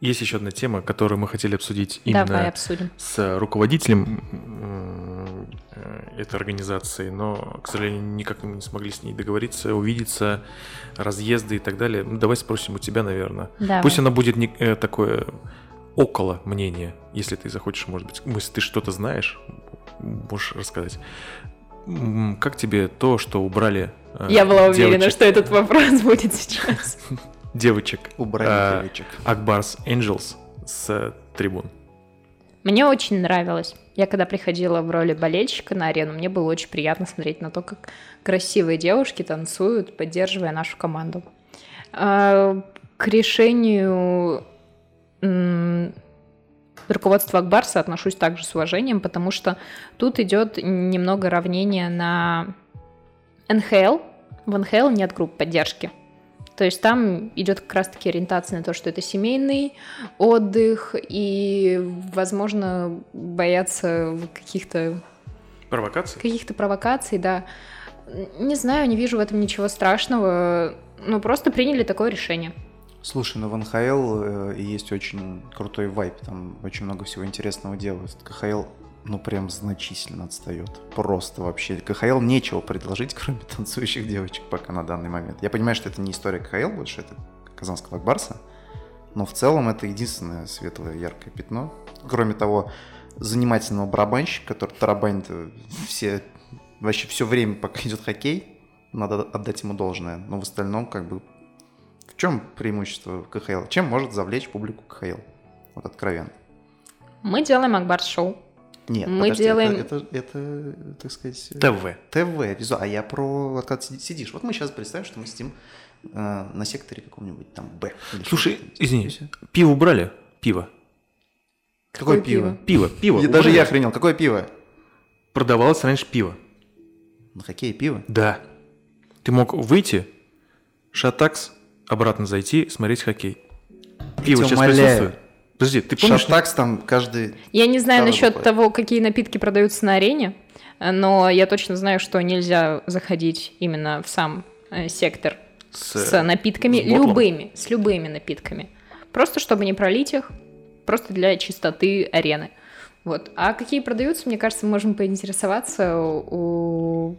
Есть еще одна тема, которую мы хотели обсудить именно Давай обсудим. с руководителем м, э, этой организации, но, к сожалению, никак мы не смогли с ней договориться, увидеться, разъезды и так далее. Ну, давай спросим у тебя, наверное. Давай. Пусть оно будет не- э, такое около мнения, если ты захочешь, может быть, если ты что-то знаешь, можешь рассказать. Как тебе то, что убрали э, Я была уверена, девочек- что этот вопрос будет сейчас. девочек убрали э, девочек. Акбарс Angels с э, трибун? Мне очень нравилось. Я когда приходила в роли болельщика на арену, мне было очень приятно смотреть на то, как красивые девушки танцуют, поддерживая нашу команду. А, К решению м, руководства Акбарса отношусь также с уважением, потому что тут идет немного равнение на НХЛ. В НХЛ нет групп поддержки. То есть там идет как раз-таки ориентация на то, что это семейный отдых, и, возможно, боятся каких-то Провокации? каких-то провокаций, да. Не знаю, не вижу в этом ничего страшного. Ну, просто приняли такое решение. Слушай, ну в НХЛ э, есть очень крутой вайп, там очень много всего интересного делают. КХЛ, ну прям значительно отстает. Просто вообще. КХЛ нечего предложить, кроме танцующих девочек пока на данный момент. Я понимаю, что это не история КХЛ больше, это Казанского Акбарса, но в целом это единственное светлое, яркое пятно. Кроме того, занимательного барабанщика, который тарабанит э, все, вообще все время, пока идет хоккей, надо отдать ему должное. Но в остальном, как бы, в чем преимущество КХЛ? Чем может завлечь публику КХЛ? Вот откровенно. Мы делаем Акбарс-шоу. Нет, Мы подожди, делаем- Это, это, это, так сказать... ТВ. ТВ, визу. А я про... Вот когда си- сидишь. Вот мы сейчас представим, что мы сидим э, на секторе каком-нибудь там Б. Слушай, что-то. извини, И всё. пиво убрали? Пиво. Какое Какое пиво? Пиво, пиво. Я- даже я охренел. Какое пиво? Продавалось раньше пиво. На хоккее пиво? Да. Ты мог выйти, шатакс, обратно зайти, смотреть хоккей. Пиво тебя сейчас присутствует. Подожди, ты помнишь? Шатакс там каждый... Я не знаю насчет буквой. того, какие напитки продаются на арене, но я точно знаю, что нельзя заходить именно в сам э, сектор С, с, напитками, с ботлом? любыми, с любыми напитками. Просто чтобы не пролить их, просто для чистоты арены. Вот. А какие продаются, мне кажется, мы можем поинтересоваться у,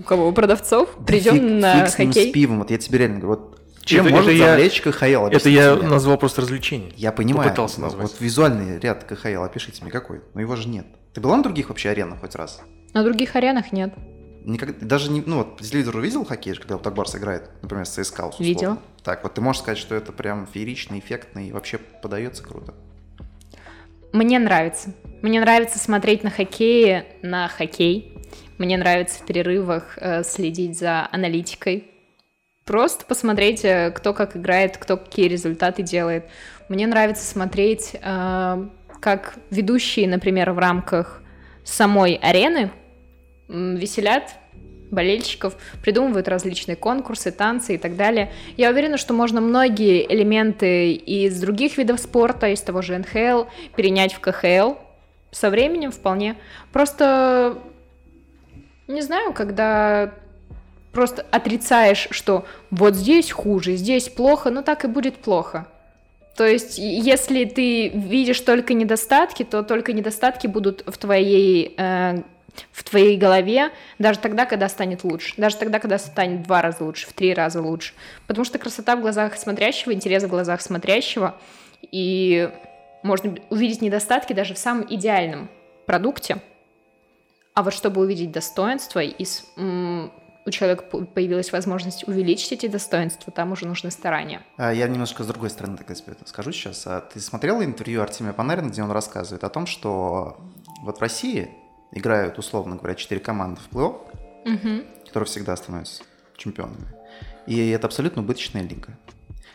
у кого? У продавцов. Да Придем фиг- на фиг с ним, хоккей. с пивом. Вот я тебе реально говорю. Вот чем Это- может это я- завлечь КХЛ? Это я мне. назвал просто развлечение. Я понимаю. Попытался назвать. Вот визуальный ряд КХЛ, опишите мне какой. Но его же нет. Ты была на других вообще аренах хоть раз? На других аренах нет. Никогда, даже не, ну вот по телевизору видел хоккей, когда вот так Барс играет, например, с ЦСКА условно? Видела. Так, вот ты можешь сказать, что это прям феерично, эффектно и вообще подается круто. Мне нравится. Мне нравится смотреть на хоккее, на хоккей. Мне нравится в перерывах э, следить за аналитикой. Просто посмотреть, э, кто как играет, кто какие результаты делает. Мне нравится смотреть, э, как ведущие, например, в рамках самой арены веселят болельщиков, придумывают различные конкурсы, танцы и так далее. Я уверена, что можно многие элементы из других видов спорта, из того же НХЛ, перенять в КХЛ. Со временем вполне. Просто, не знаю, когда просто отрицаешь, что вот здесь хуже, здесь плохо, ну так и будет плохо. То есть, если ты видишь только недостатки, то только недостатки будут в твоей, э, в твоей голове даже тогда, когда станет лучше. Даже тогда, когда станет в два раза лучше, в три раза лучше. Потому что красота в глазах смотрящего, интерес в глазах смотрящего. И можно увидеть недостатки даже в самом идеальном продукте. А вот чтобы увидеть достоинства, и у человека по- появилась возможность увеличить эти достоинства, там уже нужны старания. А я немножко с другой стороны так скажу сейчас. А ты смотрел интервью Артемия Панарина, где он рассказывает о том, что вот в России играют, условно говоря, четыре команды в плей-офф, Мгм. которые всегда становятся чемпионами. И это абсолютно убыточная лига.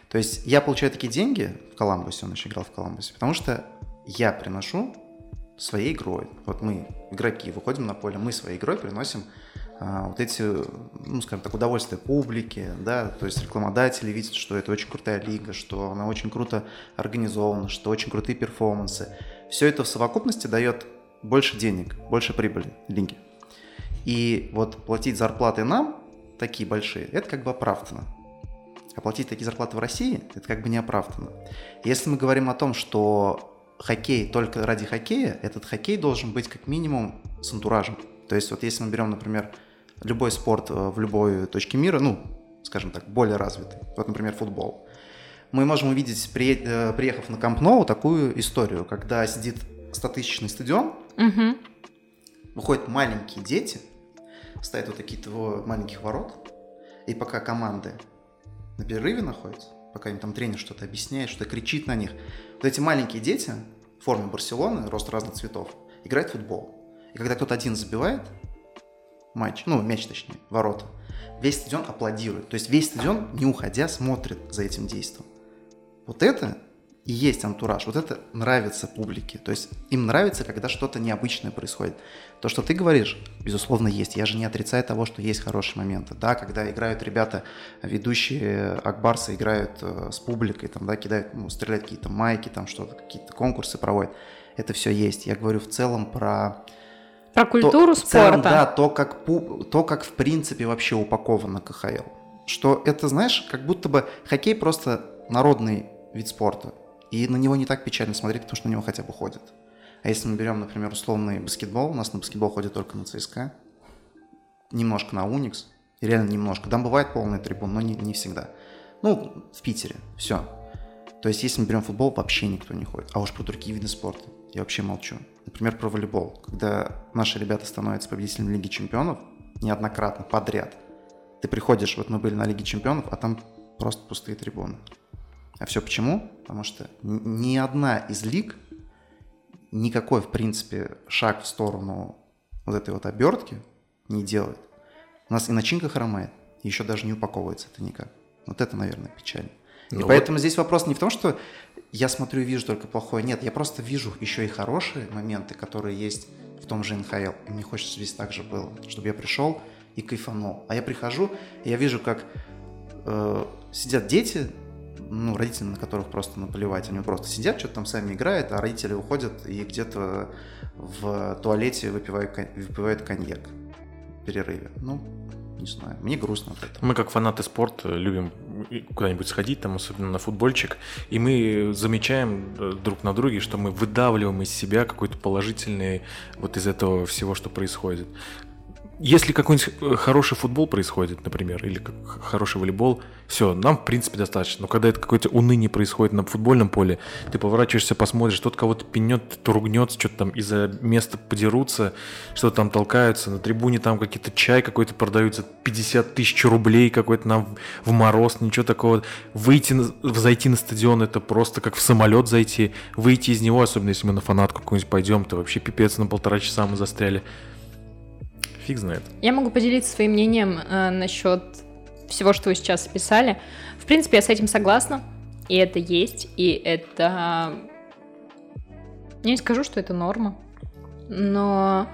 То есть я получаю такие деньги в Коламбусе, он еще играл в Коламбусе, потому что я приношу своей игрой. Вот мы, игроки, выходим на поле, мы своей игрой приносим а, вот эти, ну, скажем так, удовольствия публики, да, то есть рекламодатели видят, что это очень крутая лига, что она очень круто организована, что очень крутые перформансы. Все это в совокупности дает больше денег, больше прибыли лиги. И вот платить зарплаты нам, такие большие, это как бы оправдано. А платить такие зарплаты в России, это как бы не оправдано. Если мы говорим о том, что хоккей только ради хоккея, этот хоккей должен быть как минимум с антуражем. То есть вот если мы берем, например, любой спорт э, в любой точке мира, ну, скажем так, более развитый, вот, например, футбол, мы можем увидеть, э, приехав на Камп Ноу, такую историю, когда сидит 100-тысячный стадион, угу. выходят маленькие дети, ставят вот такие маленьких ворот, и пока команды на перерыве находятся, пока им там тренер что-то объясняет, что-то кричит на них, вот эти маленькие дети в форме Барселоны, рост разных цветов, играют в футбол. И когда кто-то один забивает матч, ну, мяч точнее, ворота, весь стадион аплодирует. То есть весь стадион, не уходя, смотрит за этим действием. Вот это и есть антураж. Вот это нравится публике. То есть им нравится, когда что-то необычное происходит. То, что ты говоришь, безусловно, есть. Я же не отрицаю того, что есть хорошие моменты. Да, когда играют ребята, ведущие Акбарса играют э, с публикой, там, да, кидают, ну, стреляют какие-то майки, там что-то, какие-то конкурсы проводят. Это все есть. Я говорю в целом про про культуру то, спорта. Целом, да, то как, то, как в принципе вообще упаковано КХЛ. Что это, знаешь, как будто бы хоккей просто народный вид спорта. И на него не так печально смотреть, потому что на него хотя бы ходят. А если мы берем, например, условный баскетбол, у нас на баскетбол ходят только на ЦСКА, немножко на Уникс, реально немножко. Там бывает полный трибун, но не, не всегда. Ну, в Питере, все. То есть, если мы берем футбол, вообще никто не ходит. А уж про другие виды спорта я вообще молчу. Например, про волейбол. Когда наши ребята становятся победителями Лиги Чемпионов, неоднократно, подряд, ты приходишь, вот мы были на Лиге Чемпионов, а там просто пустые трибуны. А все почему? Потому что ни одна из лиг никакой, в принципе, шаг в сторону вот этой вот обертки не делает. У нас и начинка хромает, и еще даже не упаковывается это никак. Вот это, наверное, печально. Ну и вот. поэтому здесь вопрос не в том, что я смотрю и вижу только плохое. Нет, я просто вижу еще и хорошие моменты, которые есть в том же НХЛ. И мне хочется здесь так же было, чтобы я пришел и кайфанул. А я прихожу, и я вижу, как э, сидят дети, ну, родители, на которых просто наплевать. Они просто сидят, что-то там сами играют, а родители уходят и где-то в туалете выпивают, выпивают коньяк в перерыве. Ну, не знаю, мне грустно от этого. Мы как фанаты спорта любим куда-нибудь сходить, там, особенно на футбольчик, и мы замечаем э, друг на друге, что мы выдавливаем из себя какой-то положительный вот из этого всего, что происходит если какой-нибудь э, хороший футбол происходит, например, или хороший волейбол, все, нам, в принципе, достаточно. Но когда это какое-то уныние происходит на футбольном поле, ты поворачиваешься, посмотришь, тот кого-то пенет, то ругнется, что-то там из-за места подерутся, что-то там толкаются, на трибуне там какие-то чай какой-то продают за 50 тысяч рублей какой-то нам в мороз, ничего такого. Выйти, зайти на стадион, это просто как в самолет зайти, выйти из него, особенно если мы на фанатку какую-нибудь пойдем, то вообще пипец, на полтора часа мы застряли. Фиг знает. Я могу поделиться своим мнением э, насчет всего, что вы сейчас описали. В принципе, я с этим согласна. И это есть, и это... Я не скажу, что это норма, но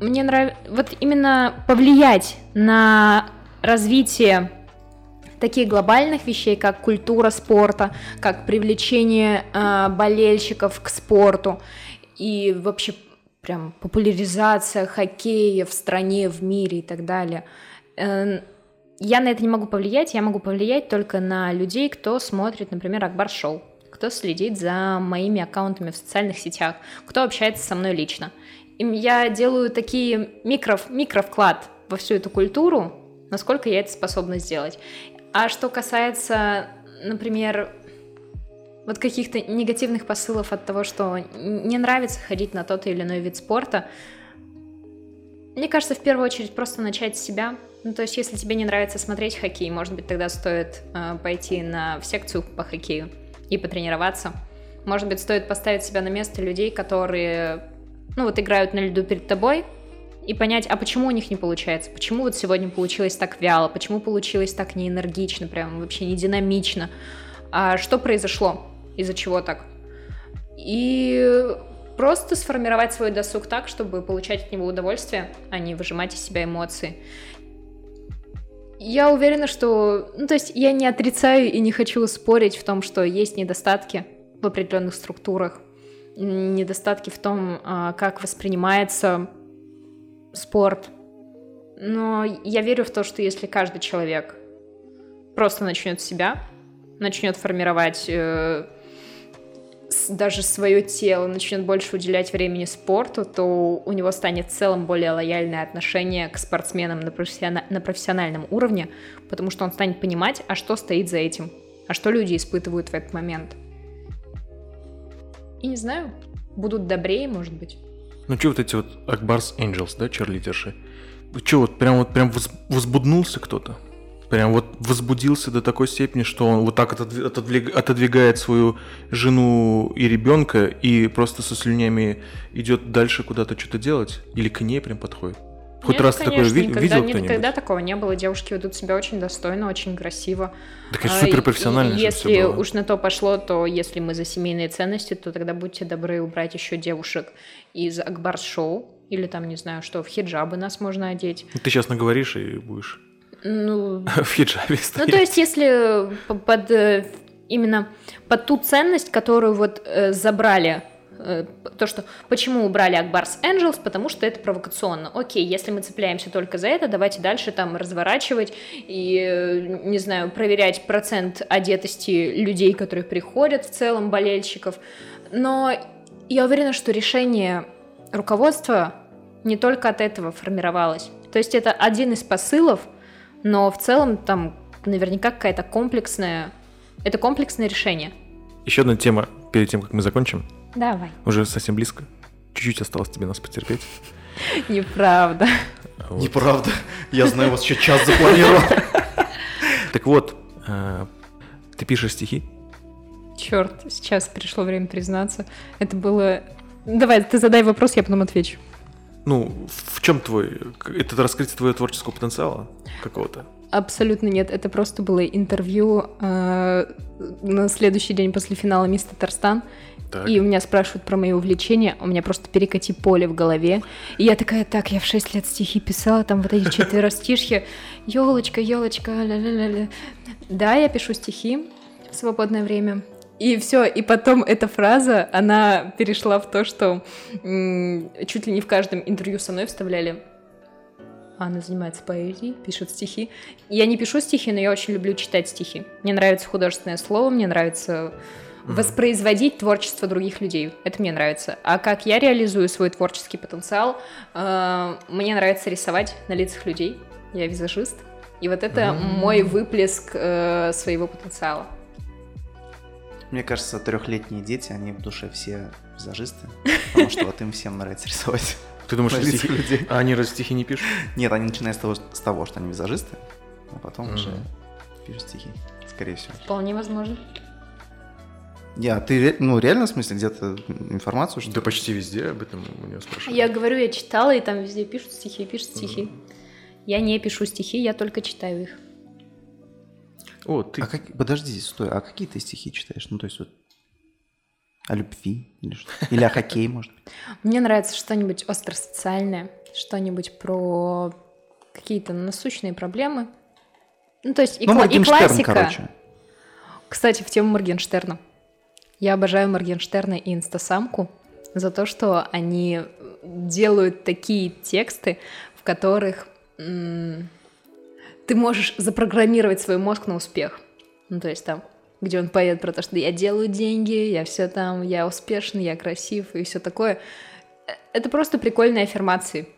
мне нравится... Вот именно повлиять на развитие таких глобальных вещей, как культура спорта, как привлечение э, болельщиков к спорту и вообще прям популяризация хоккея в стране, в мире и так далее. Эм, я на это не могу повлиять, я могу повлиять только на людей, кто смотрит, например, Акбар Шоу, кто следит за моими аккаунтами в социальных сетях, кто общается со мной лично. И я делаю такие микро, микровклад во всю эту культуру, насколько я это способна сделать. А что касается, например, вот каких-то негативных посылов от того, что не нравится ходить на тот или иной вид спорта, мне кажется, в первую очередь просто начать с себя. Ну, то есть, если тебе не нравится смотреть хоккей, может быть, тогда стоит э, пойти на в секцию по хоккею и потренироваться. Может быть, стоит поставить себя на место людей, которые, ну, вот играют на льду перед тобой, и понять, а почему у них не получается, почему вот сегодня получилось так вяло, почему получилось так неэнергично, прям вообще не динамично, а что произошло, из-за чего так. И просто сформировать свой досуг так, чтобы получать от него удовольствие, а не выжимать из себя эмоции. Я уверена, что... Ну, то есть я не отрицаю и не хочу спорить в том, что есть недостатки в определенных структурах, недостатки в том, а, как воспринимается спорт. Но я верю в то, что если каждый человек просто начнет себя, начнет формировать э, даже свое тело, начнет больше уделять времени спорту, то у него станет в целом более лояльное отношение к спортсменам на, профессиона... на профессиональном уровне, потому что он станет понимать, а что стоит за этим, а что люди испытывают в этот момент. И не знаю, будут добрее, может быть. Ну что вот эти вот Акбарс Angels, да, черлидерши? Что вот прям вот прям возбуднулся кто-то? Прям вот возбудился до такой степени, что он вот так отодвигает свою жену и ребенка и просто со слюнями идет дальше куда-то что-то делать? Или к ней прям подходит? Хоть Нет, раз конечно, такое никогда, видел кто-нибудь? Никогда такого не было. Девушки ведут себя очень достойно, очень красиво. Так это суперпрофессионально. И, если уж на то пошло, то если мы за семейные ценности, то тогда будьте добры убрать еще девушек из Акбарс-шоу. Или там, не знаю, что, в хиджабы нас можно одеть. Ты сейчас наговоришь и будешь ну, в хиджабе стоять. Ну, то есть, если под э, именно под ту ценность, которую вот э, забрали э, то, что почему убрали Акбарс Angels, потому что это провокационно. Окей, если мы цепляемся только за это, давайте дальше там разворачивать и, не знаю, проверять процент одетости людей, которые приходят в целом, болельщиков. Но я уверена, что решение руководства не только от этого формировалось. То есть это один из посылов, но в целом там наверняка какая-то комплексная... Это комплексное решение. Еще одна тема перед тем, как мы закончим. Давай. Уже совсем близко. Чуть-чуть осталось тебе нас потерпеть. Неправда. Вот. Неправда. Я знаю, у вас еще час запланировал. Так вот, э, ты пишешь стихи? Черт, сейчас пришло время признаться. Это было... Давай, ты задай вопрос, я потом отвечу. Ну, в чем твой... Это раскрытие твоего творческого потенциала какого-то? Абсолютно нет. Это просто было интервью э, на следующий день после финала «Мисс Татарстан». Так. И у меня спрашивают про мои увлечения, у меня просто перекати поле в голове. И я такая, так, я в 6 лет стихи писала, там вот эти четверостишья, елочка, елочка, ля-ля-ля. Да, я пишу стихи в свободное время. И все, и потом эта фраза, она перешла в то, что м- чуть ли не в каждом интервью со мной вставляли она занимается поэзией, пишет стихи. Я не пишу стихи, но я очень люблю читать стихи. Мне нравится художественное слово, мне нравится воспроизводить творчество других людей. Это мне нравится. А как я реализую свой творческий потенциал, э, мне нравится рисовать на лицах людей. Я визажист. И вот это мой выплеск э, своего потенциала. Мне кажется, трехлетние дети, они в душе все визажисты, потому что вот им всем нравится рисовать. Ты думаешь, что стихи... людей. А они раз стихи не пишут? Нет, они начинают с того, с того что они визажисты, а потом mm-hmm. уже пишут стихи, скорее всего. Вполне возможно. Я, ты ну, реально, в смысле, где-то информацию? Что да почти везде об этом у него спрашивают. Я говорю, я читала, и там везде пишут стихи, пишут стихи. Mm-hmm. Я не пишу стихи, я только читаю их. О, ты... А как... Подожди, стой, а какие ты стихи читаешь? Ну, то есть вот о любви или что? Или о хоккее, может быть? Мне нравится что-нибудь остросоциальное, что-нибудь про какие-то насущные проблемы. Ну, то есть и, ну, кла- и классика. Короче. Кстати, в тему Моргенштерна. Я обожаю Моргенштерна и Инстасамку за то, что они делают такие тексты, в которых м- ты можешь запрограммировать свой мозг на успех. Ну, то есть там, где он поет про то, что я делаю деньги, я все там, я успешный, я красив и все такое. Это просто прикольные аффирмации.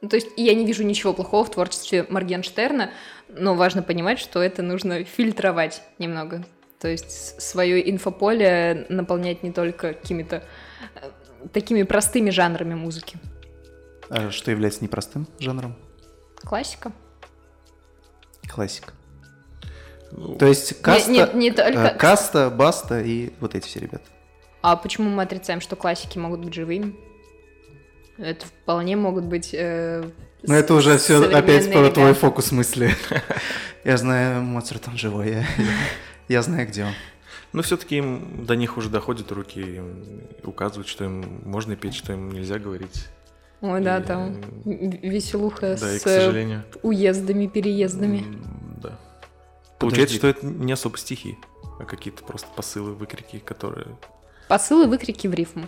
Ну, то есть я не вижу ничего плохого в творчестве Моргенштерна, но важно понимать, что это нужно фильтровать немного. То есть свое инфополе наполнять не только какими-то э, такими простыми жанрами музыки. А что является непростым жанром? Классика. Классика. Ну, То есть каста, нет, нет, не только... Э, каста, баста и вот эти все ребята. А почему мы отрицаем, что классики могут быть живыми? Это вполне могут быть... Э, Но это уже все опять про твой фокус мысли. Я знаю, Моцарт он живой, я, я знаю, где он. Но все-таки им до них уже доходят руки, им указывают, что им можно петь, что им нельзя говорить. Ой, да, И, там в- веселуха Да, и, с к сожалению. уездами, переездами. Да. Получается, Подожди. что это не особо стихи, а какие-то просто посылы, выкрики, которые... Посылы, выкрики в рифму.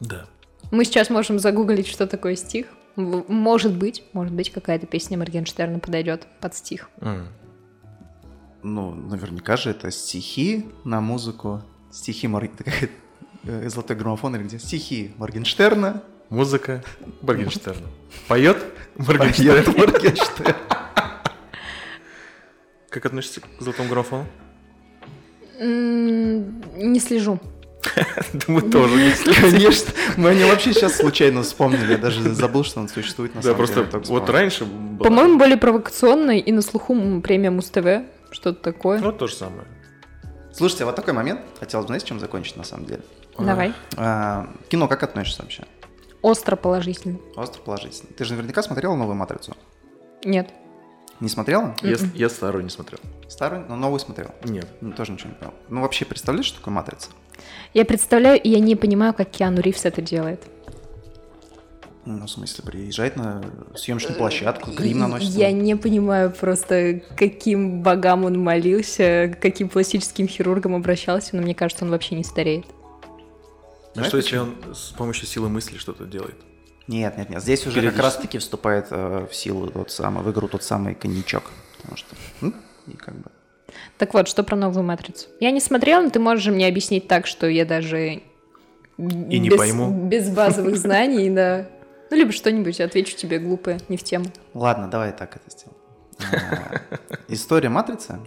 Да. Мы сейчас можем загуглить, что такое стих. Может быть, может быть, какая-то песня Моргенштерна подойдет под стих. М. Ну, наверняка же это стихи на музыку. Стихи Мор... это как, э, Золотой граммофон или где? Стихи Моргенштерна. Музыка Моргенштерна. Поет Моргенштерн. Поет Моргенштерн. Как относишься к золотому графону? Не слежу. Да мы тоже не Конечно. Мы о нем вообще сейчас случайно вспомнили. Я даже забыл, что он существует на Да, самом просто деле. только вот вспомнил. раньше По-моему, более провокационной и на слуху премия Муз-ТВ. Что-то такое. Ну, то же самое. Слушайте, а вот такой момент. Хотелось бы, знаете, чем закончить на самом деле? Давай. А, кино как относишься вообще? Остро положительно. Остро положительно. Ты же наверняка смотрела новую «Матрицу»? Нет. Не смотрела? Я, я старую не смотрел. Старую, но новую смотрела. Нет. Ну, тоже ничего не понял. Ну, вообще, представляешь, что такое «Матрица»? Я представляю, и я не понимаю, как Киану Ривз это делает. Ну, в смысле, приезжает на съемочную площадку, грим наносит. Я не понимаю просто, каким богам он молился, к каким пластическим хирургам обращался, но мне кажется, он вообще не стареет. А Знаешь, что если почему? он с помощью силы мысли что-то делает? Нет, нет, нет. Здесь уже как раз-таки вступает э, в силу тот самый, в игру тот самый коньячок. Потому что, и как бы... Так вот, что про новую матрицу? Я не смотрела, но ты можешь мне объяснить так, что я даже И не без, пойму. без базовых знаний, да. Ну, либо что-нибудь отвечу тебе глупое, не в тему. Ладно, давай так это сделаем. А, История «Матрицы»,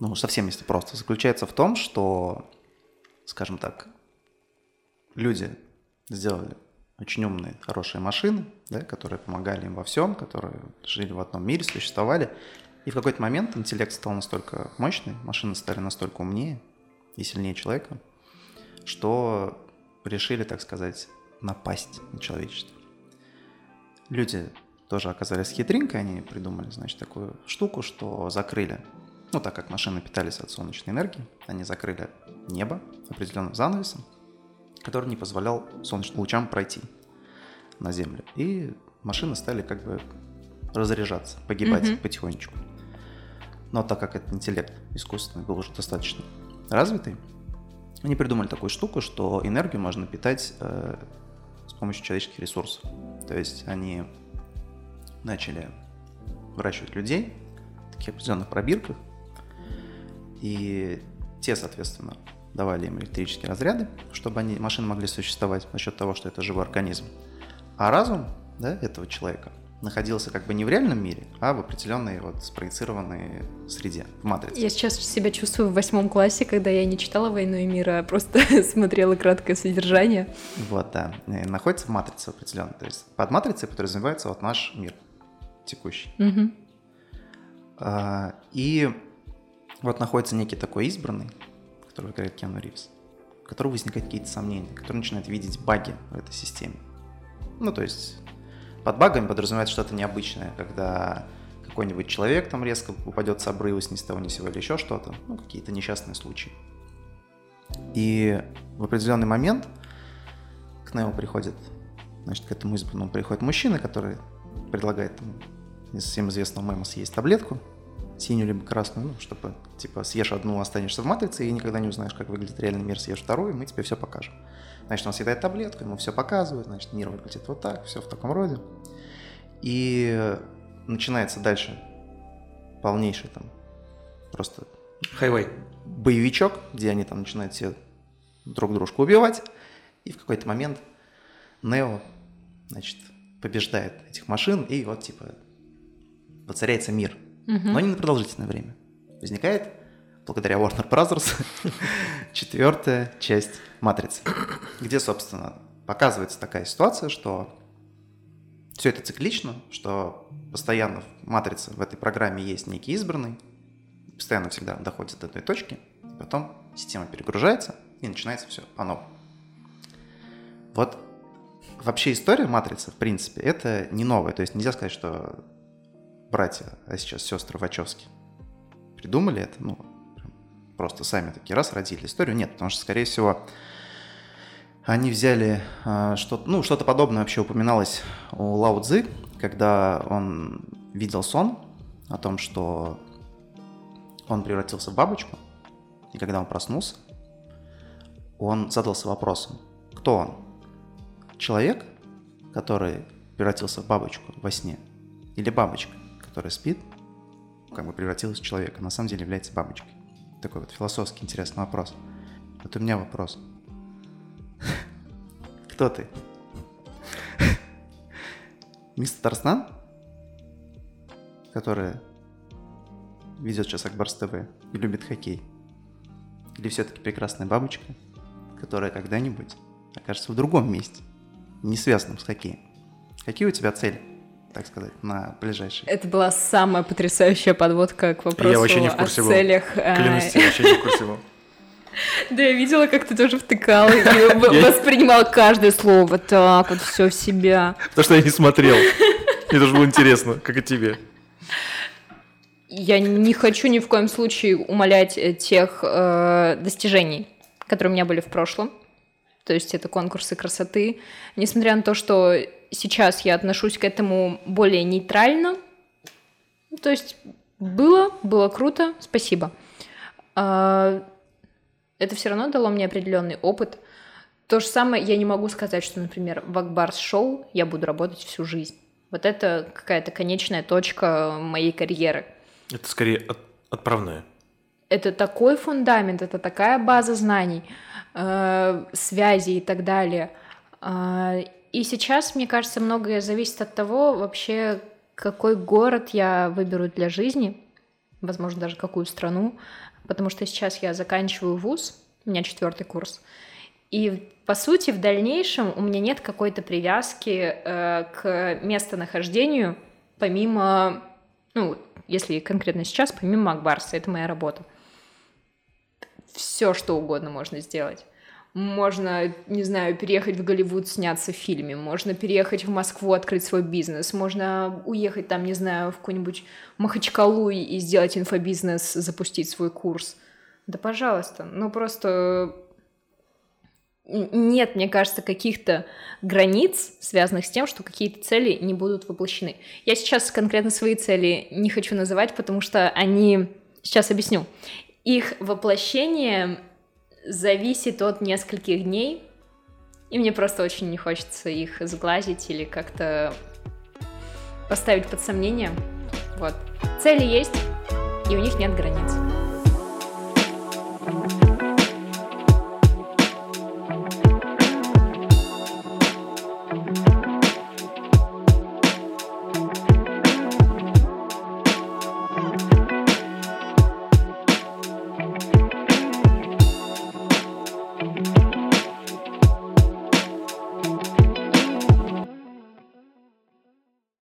ну, совсем если просто, заключается в том, что, скажем так, люди сделали очень умные, хорошие машины, да, которые помогали им во всем, которые жили в одном мире, существовали. И в какой-то момент интеллект стал настолько мощный, машины стали настолько умнее и сильнее человека, что решили, так сказать, напасть на человечество. Люди тоже оказались хитринкой, они придумали, значит, такую штуку, что закрыли, ну, так как машины питались от солнечной энергии, они закрыли небо определенным занавесом, который не позволял солнечным лучам пройти на Землю. И машины стали как бы разряжаться, погибать Мгм. потихонечку. Но так как этот интеллект искусственный был уже достаточно развитый, они придумали такую штуку, что энергию можно питать э, с помощью человеческих ресурсов. То есть они начали выращивать людей в таких определенных пробирках, и те, соответственно, давали им электрические разряды, чтобы они, машины могли существовать за счет того, что это живой организм. А разум да, этого человека находился как бы не в реальном мире, а в определенной вот спроецированной среде, в матрице. Я сейчас себя чувствую в восьмом классе, когда я не читала «Войну и мир», а просто смотрела краткое содержание. Вот, да. И находится в матрице определенно. То есть под матрицей подразумевается вот наш мир текущий. Мгм. А, И вот находится некий такой избранный, который играет Киану Ривз, у которого возникают какие-то сомнения, который начинает видеть баги в этой системе. Ну, то есть под багами подразумевается что-то необычное, когда какой-нибудь человек там резко упадет с обрыва, с ни с того ни сего или еще что-то, ну, какие-то несчастные случаи. И в определенный момент к Нео приходит, значит, к этому избранному приходит мужчина, который предлагает ему из всем известного мема съесть таблетку, синюю либо красную, ну, чтобы, типа, съешь одну, останешься в матрице, и никогда не узнаешь, как выглядит реальный мир, съешь вторую, и мы тебе все покажем. Значит, он съедает таблетку, ему все показывают, значит, мир выглядит вот так, все в таком роде. И начинается дальше полнейший там просто Хайвей. боевичок, где они там начинают все друг дружку убивать. И в какой-то момент Нео, значит, побеждает этих машин, и вот, типа, воцаряется мир. Мгм. Но не на продолжительное время. Возникает, благодаря Warner Bros., четвертая часть «Матрицы», где, собственно, показывается такая ситуация, что все это циклично, что постоянно в «Матрице» в этой программе есть некий избранный, постоянно всегда доходит до той точки, потом система перегружается, и начинается все по новому. Вот вообще история матрицы, в принципе, это не новая. То есть нельзя сказать, что братья, а сейчас сестры Вачовски придумали это, ну, просто сами такие раз родили историю. Нет, потому что, скорее всего, они взяли э, что-то, ну, что-то подобное вообще упоминалось у Лао Цзы, когда он видел сон о том, что он превратился в бабочку, и когда он проснулся, он задался вопросом, кто он? Человек, который превратился в бабочку во сне, или бабочка, которая спит, как бы превратилась в человека, на самом деле является бабочкой? Такой вот философский интересный вопрос. Вот у меня вопрос. Кто ты? Мистер Тарстан? Который ведет сейчас Акбарс ТВ и любит хоккей? Или все-таки прекрасная бабочка, которая когда-нибудь окажется в другом месте, не связанном с хоккеем? Какие у тебя цели? Так сказать, на ближайший. Это была самая потрясающая подводка к вопросу я вообще не в курсе о был. целях. А, Клянусь, я вообще не в курсе был. Да, я видела, как ты тоже втыкал и воспринимал каждое слово так вот все в себя. Потому что я не смотрел. Мне тоже было интересно, как и тебе. Я не хочу ни в коем случае умолять э, тех э, достижений, которые у меня были в прошлом. То есть это конкурсы красоты. Несмотря на то, что сейчас я отношусь к этому более нейтрально. То есть было, было круто, спасибо. А, это все равно дало мне определенный опыт. То же самое я не могу сказать, что, например, в Акбарс шоу я буду работать всю жизнь. Вот это какая-то конечная точка моей карьеры. Это скорее от, отправная. Это такой фундамент, это такая база знаний, э, связей и так далее. Э, и сейчас, мне кажется, многое зависит от того, вообще, какой город я выберу для жизни, возможно, даже какую страну, потому что сейчас я заканчиваю вуз, у меня четвертый курс, и по сути в дальнейшем у меня нет какой-то привязки э, к местонахождению, помимо, ну, если конкретно сейчас, помимо Акбарса, это моя работа. Все, что угодно можно сделать. Можно, не знаю, переехать в Голливуд, сняться в фильме, можно переехать в Москву, открыть свой бизнес, можно уехать там, не знаю, в какую-нибудь Махачкалу и сделать инфобизнес, запустить свой курс. Да, пожалуйста. Ну, просто нет, мне кажется, каких-то границ, связанных с тем, что какие-то цели не будут воплощены. Я сейчас конкретно свои цели не хочу называть, потому что они... Сейчас объясню. Их воплощение зависит от нескольких дней, и мне просто очень не хочется их сглазить или как-то поставить под сомнение. Вот. Цели есть, и у них нет границ.